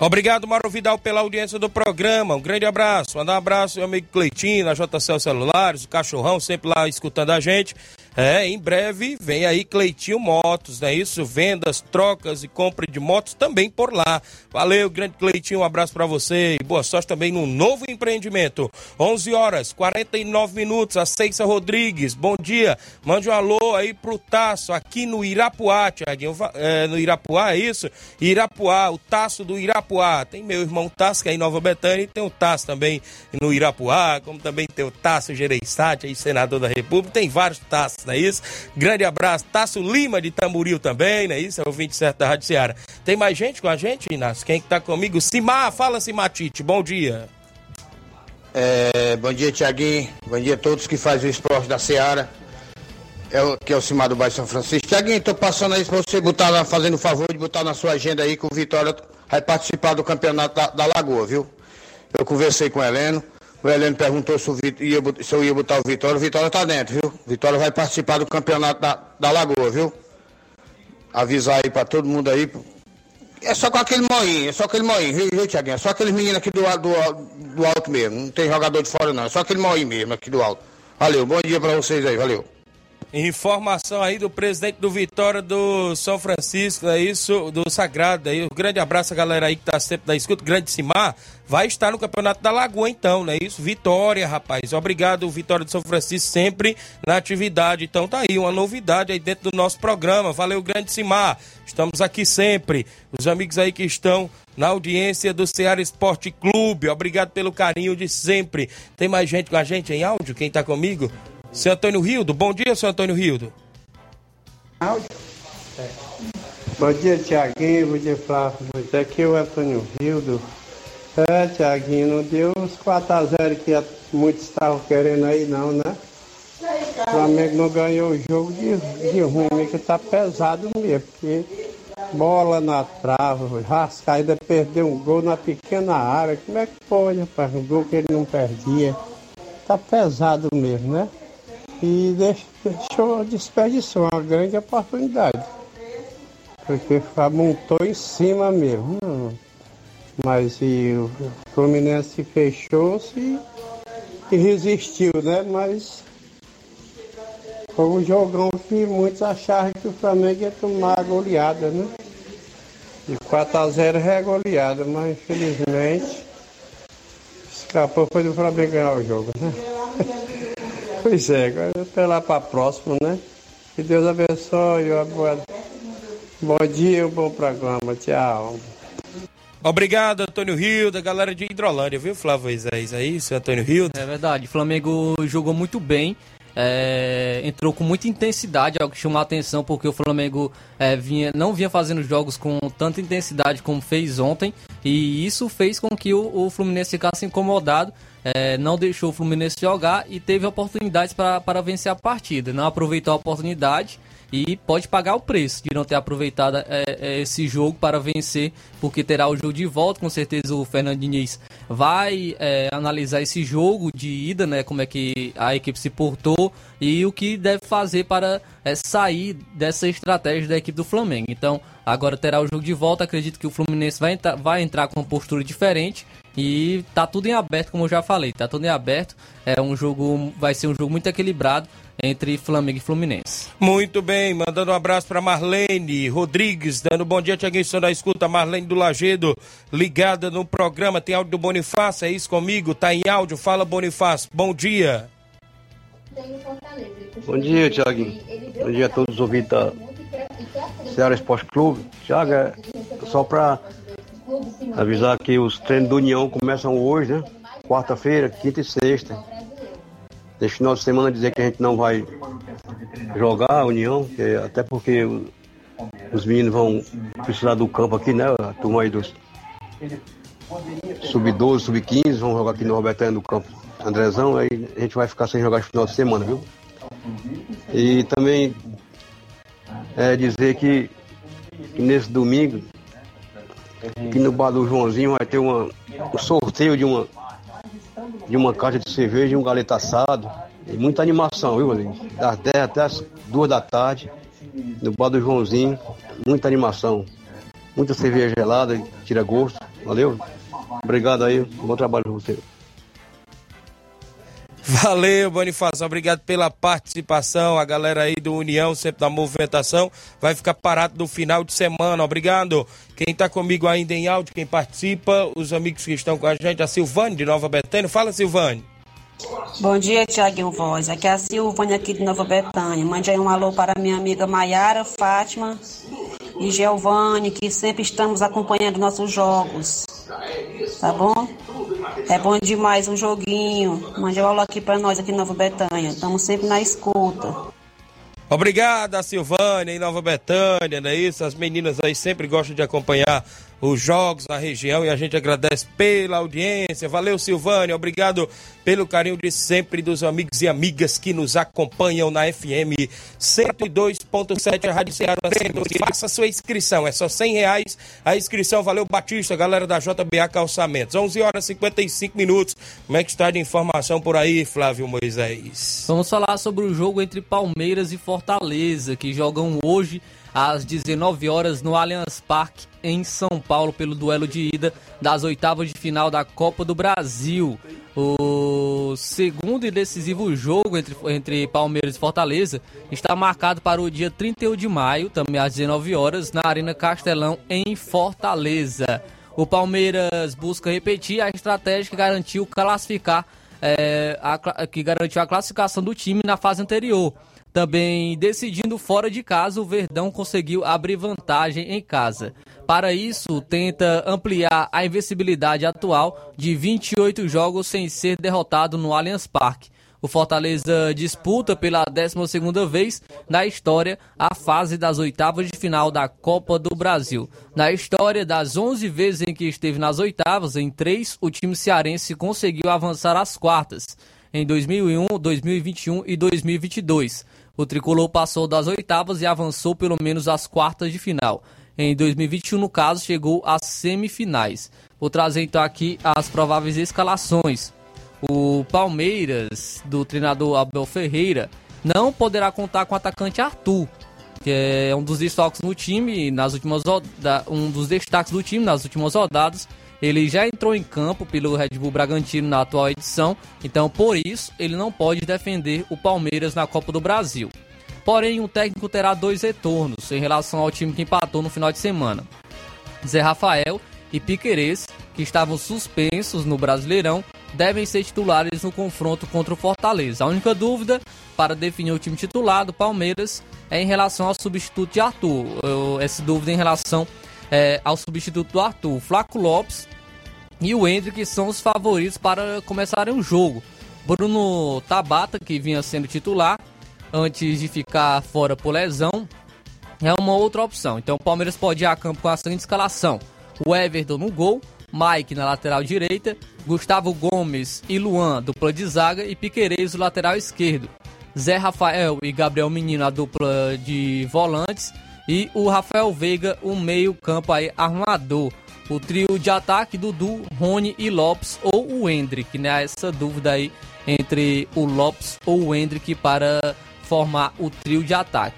Obrigado, Mauro Vidal, pela audiência do programa. Um grande abraço. Mandar um abraço ao meu amigo Cleitinho, na JCL Celulares, o Cachorrão, sempre lá escutando a gente. É, em breve vem aí Cleitinho Motos, não é isso? Vendas, trocas e compra de motos também por lá. Valeu, grande Cleitinho, um abraço para você e boa sorte também no novo empreendimento. 11 horas, 49 minutos, a Ceissa Rodrigues, bom dia. Mande um alô aí pro Taço, aqui no Irapuá, Tiaguinho, é, no Irapuá, é isso? Irapuá, o Taço do Irapuá. Tem meu irmão Taço, que é em Nova Betânia, e tem o Taço também no Irapuá, como também tem o Taço Gereissati, aí senador da República, tem vários Taços, não é isso? Grande abraço, Taço Lima de Tamboril também, não é isso? É o 27 da Rádio Ceará. Tem mais gente com a gente, Inácio? Quem que tá comigo? Simar, fala Simatite, bom dia. É, bom dia, Tiaguinho. Bom dia a todos que fazem o esporte da Seara. É o, que é o Cimar do Bairro São Francisco. Tiaguinho, tô passando aí pra você botar fazendo o favor de botar na sua agenda aí que o Vitória vai participar do campeonato da, da Lagoa, viu? Eu conversei com o Heleno. O Heleno perguntou se, ia, se, eu ia botar o Vitória. O Vitória tá dentro, viu? Vitória vai participar do campeonato da, da Lagoa, viu? Avisar aí pra todo mundo aí. É só com aquele moinho, é só aquele moinho, viu, viu Tiaguinho? É só aqueles meninos aqui do, do, do alto mesmo. Não tem jogador de fora, não. É só aquele moinho mesmo aqui do alto. Valeu, bom dia pra vocês aí, valeu. Informação aí do presidente do Vitória do São Francisco, é isso, do Sagrado. Aí, um grande abraço a galera aí que tá sempre da escuta. Grande Simar vai estar no Campeonato da Lagoa, então, não é isso? Vitória, rapaz. Obrigado, Vitória do São Francisco, sempre na atividade. Então tá aí, uma novidade aí dentro do nosso programa. Valeu, grande Simar. Estamos aqui sempre. Os amigos aí que estão na audiência do Ceará Esporte Clube. Obrigado pelo carinho de sempre. Tem mais gente com a gente em áudio? Quem tá comigo? Seu Antônio Rildo, bom dia, seu Antônio Rildo. Bom dia, Tiaguinho, bom dia, Flávio. Aqui é o Antônio Rildo. É, Tiaguinho, não deu uns 4x0 que muitos estavam querendo aí, não, né? O Flamengo não ganhou o jogo de, de ruim, que tá pesado mesmo, porque bola na trava, ainda perdeu um gol na pequena área. Como é que pode, rapaz? Um gol que ele não perdia. Tá pesado mesmo, né? E deixou, desperdiçou uma grande oportunidade. Porque montou em cima mesmo. Mas e o Fluminense fechou-se e resistiu, né? Mas foi um jogão que muitos acharam que o Flamengo ia tomar a goleada, né? E 4x0 é goleada, mas infelizmente escapou foi do Flamengo ganhar o jogo, né? Pois é, agora até lá para próximo, né? Que Deus abençoe. Bom dia um bom programa. Tchau. Obrigado, Antônio Rio, da galera de Hidrolândia, viu, Flávio Isaías? É isso, Antônio Rio? É verdade, o Flamengo jogou muito bem. É, entrou com muita intensidade, algo que chamou a atenção, porque o Flamengo é, vinha, não vinha fazendo jogos com tanta intensidade como fez ontem, e isso fez com que o, o Fluminense ficasse incomodado é, não deixou o Fluminense jogar e teve oportunidades para vencer a partida. Não aproveitou a oportunidade e pode pagar o preço de não ter aproveitado é, é, esse jogo para vencer, porque terá o jogo de volta. Com certeza o Fernando Diniz vai é, analisar esse jogo de ida, né? Como é que a equipe se portou e o que deve fazer para é, sair dessa estratégia da equipe do Flamengo. Então, agora terá o jogo de volta. Acredito que o Fluminense vai, vai entrar com uma postura diferente e tá tudo em aberto, como eu já falei, tá tudo em aberto. É um jogo, vai ser um jogo muito equilibrado entre Flamengo e Fluminense. Muito bem, mandando um abraço para Marlene Rodrigues, dando um bom dia, Tiaguinho, da escuta, Marlene do Lagedo, ligada no programa, tem áudio do Bonifácio, é isso comigo, tá em áudio, fala Bonifácio, bom dia. Bom dia, Tiaguinho, bom dia a todos os ouvintes da Ceará Esporte Clube. Tiago, é só para Avisar que os treinos do União começam hoje, né? Quarta-feira, quinta e sexta. Neste final de semana dizer que a gente não vai jogar a União, que, até porque os meninos vão precisar do campo aqui, né? A turma aí dos sub-12, sub-15 vão jogar aqui no Robertano do campo Andrezão, aí a gente vai ficar sem jogar no final de semana, viu? E também é dizer que, que nesse domingo Aqui no bar do Joãozinho vai ter uma, um sorteio de uma, de uma caixa de cerveja e um galeta assado. E muita animação, viu, Valinho? Das 10 até as 2 da tarde, no bar do Joãozinho. Muita animação. Muita cerveja gelada, tira gosto. Valeu? Obrigado aí, bom trabalho com você. Valeu, Bonifácio. Obrigado pela participação. A galera aí do União, sempre da movimentação, vai ficar parado no final de semana. Obrigado. Quem está comigo ainda em áudio, quem participa, os amigos que estão com a gente, a Silvane de Nova Betânia. Fala, Silvane. Bom dia, Tiaguinho Voz. Aqui é a Silvânia aqui de Nova Betânia. Mande aí um alô para minha amiga Maiara, Fátima e Giovanni, que sempre estamos acompanhando nossos jogos. Tá bom? É bom demais um joguinho. Mande alô aqui para nós aqui em Nova Betânia. Estamos sempre na escuta. Obrigado, a Silvânia em Nova Betânia, não é isso? As meninas aí sempre gostam de acompanhar os jogos na região e a gente agradece pela audiência. Valeu, Silvânia. Obrigado pelo carinho de sempre dos amigos e amigas que nos acompanham na FM 102.7 Rádio Ceará. Faça sua inscrição, é só 100 reais a inscrição. Valeu, Batista, galera da JBA Calçamentos. 11 horas e 55 minutos. Como é que está de informação por aí, Flávio Moisés? Vamos falar sobre o jogo entre Palmeiras e Fortaleza, que jogam hoje às 19 horas no Allianz Parque em São Paulo pelo duelo de ida das oitavas de final da Copa do Brasil. O segundo e decisivo jogo entre, entre Palmeiras e Fortaleza está marcado para o dia 31 de maio, também às 19 horas, na Arena Castelão em Fortaleza. O Palmeiras busca repetir a estratégia que garantiu classificar, é, a, que garantiu a classificação do time na fase anterior. Também decidindo fora de casa, o Verdão conseguiu abrir vantagem em casa. Para isso, tenta ampliar a invencibilidade atual de 28 jogos sem ser derrotado no Allianz Parque. O Fortaleza disputa pela 12ª vez na história a fase das oitavas de final da Copa do Brasil. Na história das 11 vezes em que esteve nas oitavas, em três o time cearense conseguiu avançar às quartas, em 2001, 2021 e 2022. O tricolor passou das oitavas e avançou pelo menos às quartas de final. Em 2021, no caso, chegou às semifinais. Vou trazer então aqui as prováveis escalações. O Palmeiras, do treinador Abel Ferreira, não poderá contar com o atacante Arthur, que é um dos destaques no time nas últimas um dos destaques do time nas últimas rodadas. Ele já entrou em campo pelo Red Bull Bragantino na atual edição, então por isso ele não pode defender o Palmeiras na Copa do Brasil. Porém, o técnico terá dois retornos em relação ao time que empatou no final de semana. Zé Rafael e Piquerez, que estavam suspensos no Brasileirão, devem ser titulares no confronto contra o Fortaleza. A única dúvida para definir o time titular do Palmeiras é em relação ao substituto de Arthur. essa dúvida em relação é, ao substituto do Arthur. Flaco Lopes e o Hendrick são os favoritos para começarem o jogo. Bruno Tabata, que vinha sendo titular antes de ficar fora por lesão, é uma outra opção. Então o Palmeiras pode ir a campo com a seguinte escalação: o Everton no gol, Mike na lateral direita, Gustavo Gomes e Luan, dupla de zaga, e Piqueires, o lateral esquerdo. Zé Rafael e Gabriel Menino, a dupla de volantes, e o Rafael Veiga, o meio-campo aí armador o trio de ataque Dudu, Rony e Lopes ou o Hendrick, né? Essa dúvida aí entre o Lopes ou o Hendrick para formar o trio de ataque.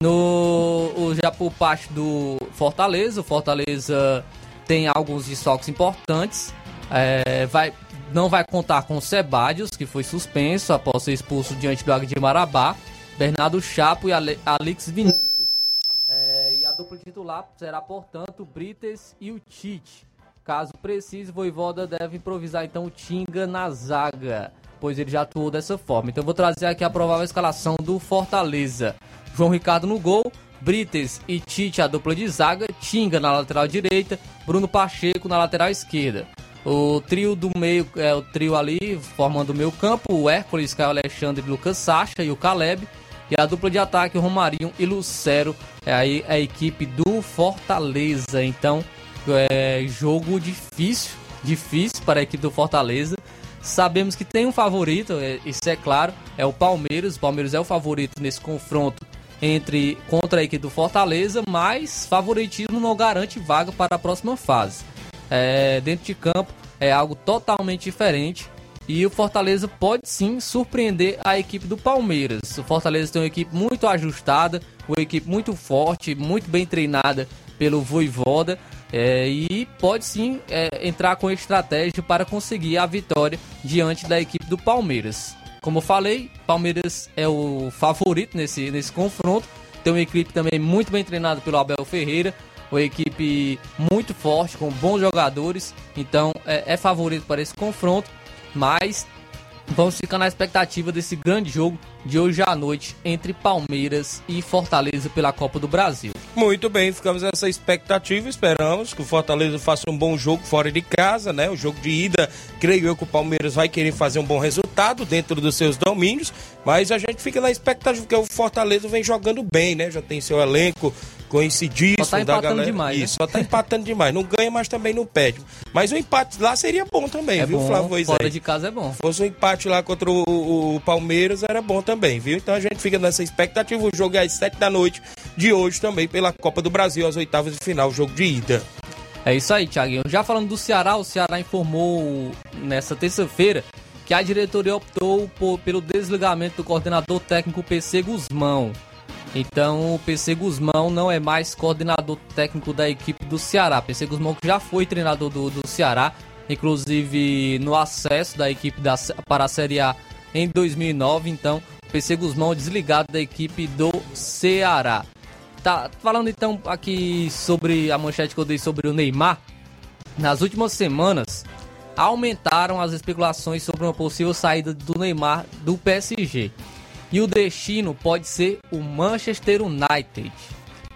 No já por parte do Fortaleza, o Fortaleza tem alguns desfalques importantes. É, vai, não vai contar com o Sebadios, que foi suspenso após ser expulso diante do Águia de Marabá, Bernardo Chapo e Alex Vinícius dupla titular será, portanto, Brites e o Tite. Caso precise, Voivoda deve improvisar então o Tinga na zaga, pois ele já atuou dessa forma. Então vou trazer aqui a provável escalação do Fortaleza. João Ricardo no gol, Brites e Tite a dupla de zaga, Tinga na lateral direita, Bruno Pacheco na lateral esquerda. O trio do meio é o trio ali formando o meio campo, o Hércules, Caio Alexandre, Lucas Sacha e o Caleb. E a dupla de ataque, Romarinho e Lucero, é aí a equipe do Fortaleza. Então, é jogo difícil, difícil para a equipe do Fortaleza. Sabemos que tem um favorito, é, isso é claro, é o Palmeiras. O Palmeiras é o favorito nesse confronto entre contra a equipe do Fortaleza, mas favoritismo não garante vaga para a próxima fase. É, dentro de campo é algo totalmente diferente. E o Fortaleza pode sim surpreender a equipe do Palmeiras. O Fortaleza tem uma equipe muito ajustada, uma equipe muito forte, muito bem treinada pelo Voivoda. É, e pode sim é, entrar com estratégia para conseguir a vitória diante da equipe do Palmeiras. como eu falei, Palmeiras é o favorito nesse, nesse confronto. Tem uma equipe também muito bem treinada pelo Abel Ferreira, uma equipe muito forte, com bons jogadores. Então é, é favorito para esse confronto, mas vamos ficar na expectativa desse grande jogo de hoje à noite entre Palmeiras e Fortaleza pela Copa do Brasil. Muito bem, ficamos nessa expectativa, esperamos que o Fortaleza faça um bom jogo fora de casa, né? O jogo de ida, creio eu que o Palmeiras vai querer fazer um bom resultado dentro dos seus domínios, mas a gente fica na expectativa porque o Fortaleza vem jogando bem, né? Já tem seu elenco conhecidíssimo só tá da galera. Demais, Isso, né? só tá empatando demais. Não ganha, mas também não perde. Mas o empate lá seria bom também, é viu, bom, Flávio Moisés? Fora de casa é bom. Se fosse um empate lá contra o, o, Palmeiras, era bom também, viu? Então a gente fica nessa expectativa. O jogo é às 7 da noite de hoje também pela Copa do Brasil, às oitavas de final, jogo de ida. É isso aí, Thiaguinho. Já falando do Ceará, o Ceará informou nessa terça-feira que a diretoria optou por, pelo desligamento do coordenador técnico PC Guzmão. Então o PC Guzmão não é mais coordenador técnico da equipe do Ceará. PC Guzmão que já foi treinador do, do Ceará, inclusive no acesso da equipe da, para a Série A em 2009. Então PC Guzmão desligado da equipe do Ceará. Tá falando então aqui sobre a manchete que eu dei sobre o Neymar. Nas últimas semanas aumentaram as especulações sobre uma possível saída do Neymar do PSG. E o destino pode ser o Manchester United.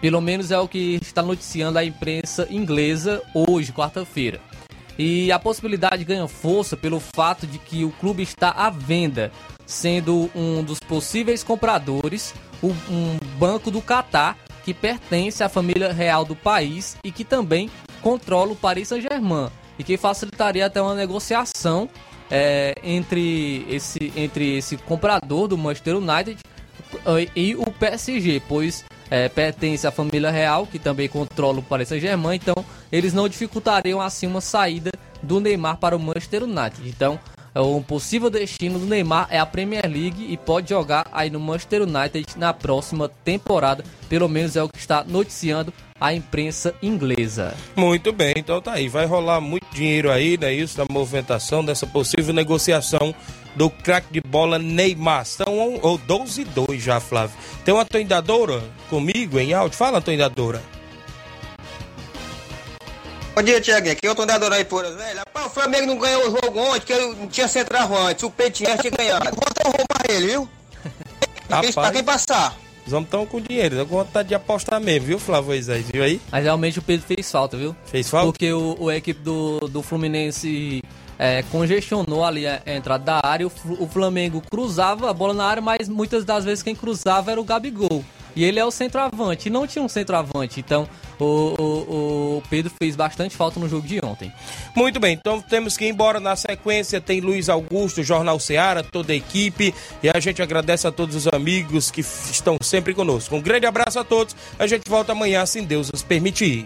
Pelo menos é o que está noticiando a imprensa inglesa hoje, quarta-feira. E a possibilidade ganha força pelo fato de que o clube está à venda, sendo um dos possíveis compradores um banco do Catar que pertence à família real do país e que também controla o Paris Saint-Germain e que facilitaria até uma negociação é, entre, esse, entre esse comprador do Manchester United e o PSG, pois é, pertence à família real, que também controla o Paris Saint-Germain, então eles não dificultariam assim uma saída do Neymar para o Manchester United. Então, um possível destino do Neymar é a Premier League e pode jogar aí no Manchester United na próxima temporada, pelo menos é o que está noticiando a imprensa inglesa. Muito bem, então tá aí. Vai rolar muito dinheiro aí, né? Isso, da movimentação, dessa possível negociação do craque de bola Neymar. São ou 12 e 2 já, Flávio. Tem uma atoendadora comigo em áudio? Fala, atoendadora. Bom dia, Tiaguinho. Aqui é o atoendador aí, por velho. Rapaz, o Flamengo não ganhou o jogo ontem, porque não tinha centroavante. O Petinha tinha ganhado. Bota um roubo pra ele, viu? Rapaz. Pra quem passar. Os homens estão com dinheiro, tô com vontade de apostar mesmo, viu, Flávio Moisés? Viu aí? Mas realmente o Pedro fez falta, viu? Fez falta? Porque o, o equipe do, do Fluminense é, congestionou ali a, a, entrada da área. O, o Flamengo cruzava a bola na área, mas muitas das vezes quem cruzava era o Gabigol. E ele é o centroavante. E não tinha um centroavante. Então o, o, o, Pedro fez bastante falta no jogo de ontem. Muito bem, então temos que ir embora na sequência. Tem Luiz Augusto, Jornal Ceará, toda a equipe. E a gente agradece a todos os amigos que estão sempre conosco. Um grande abraço a todos. A gente volta amanhã, se Deus nos permitir.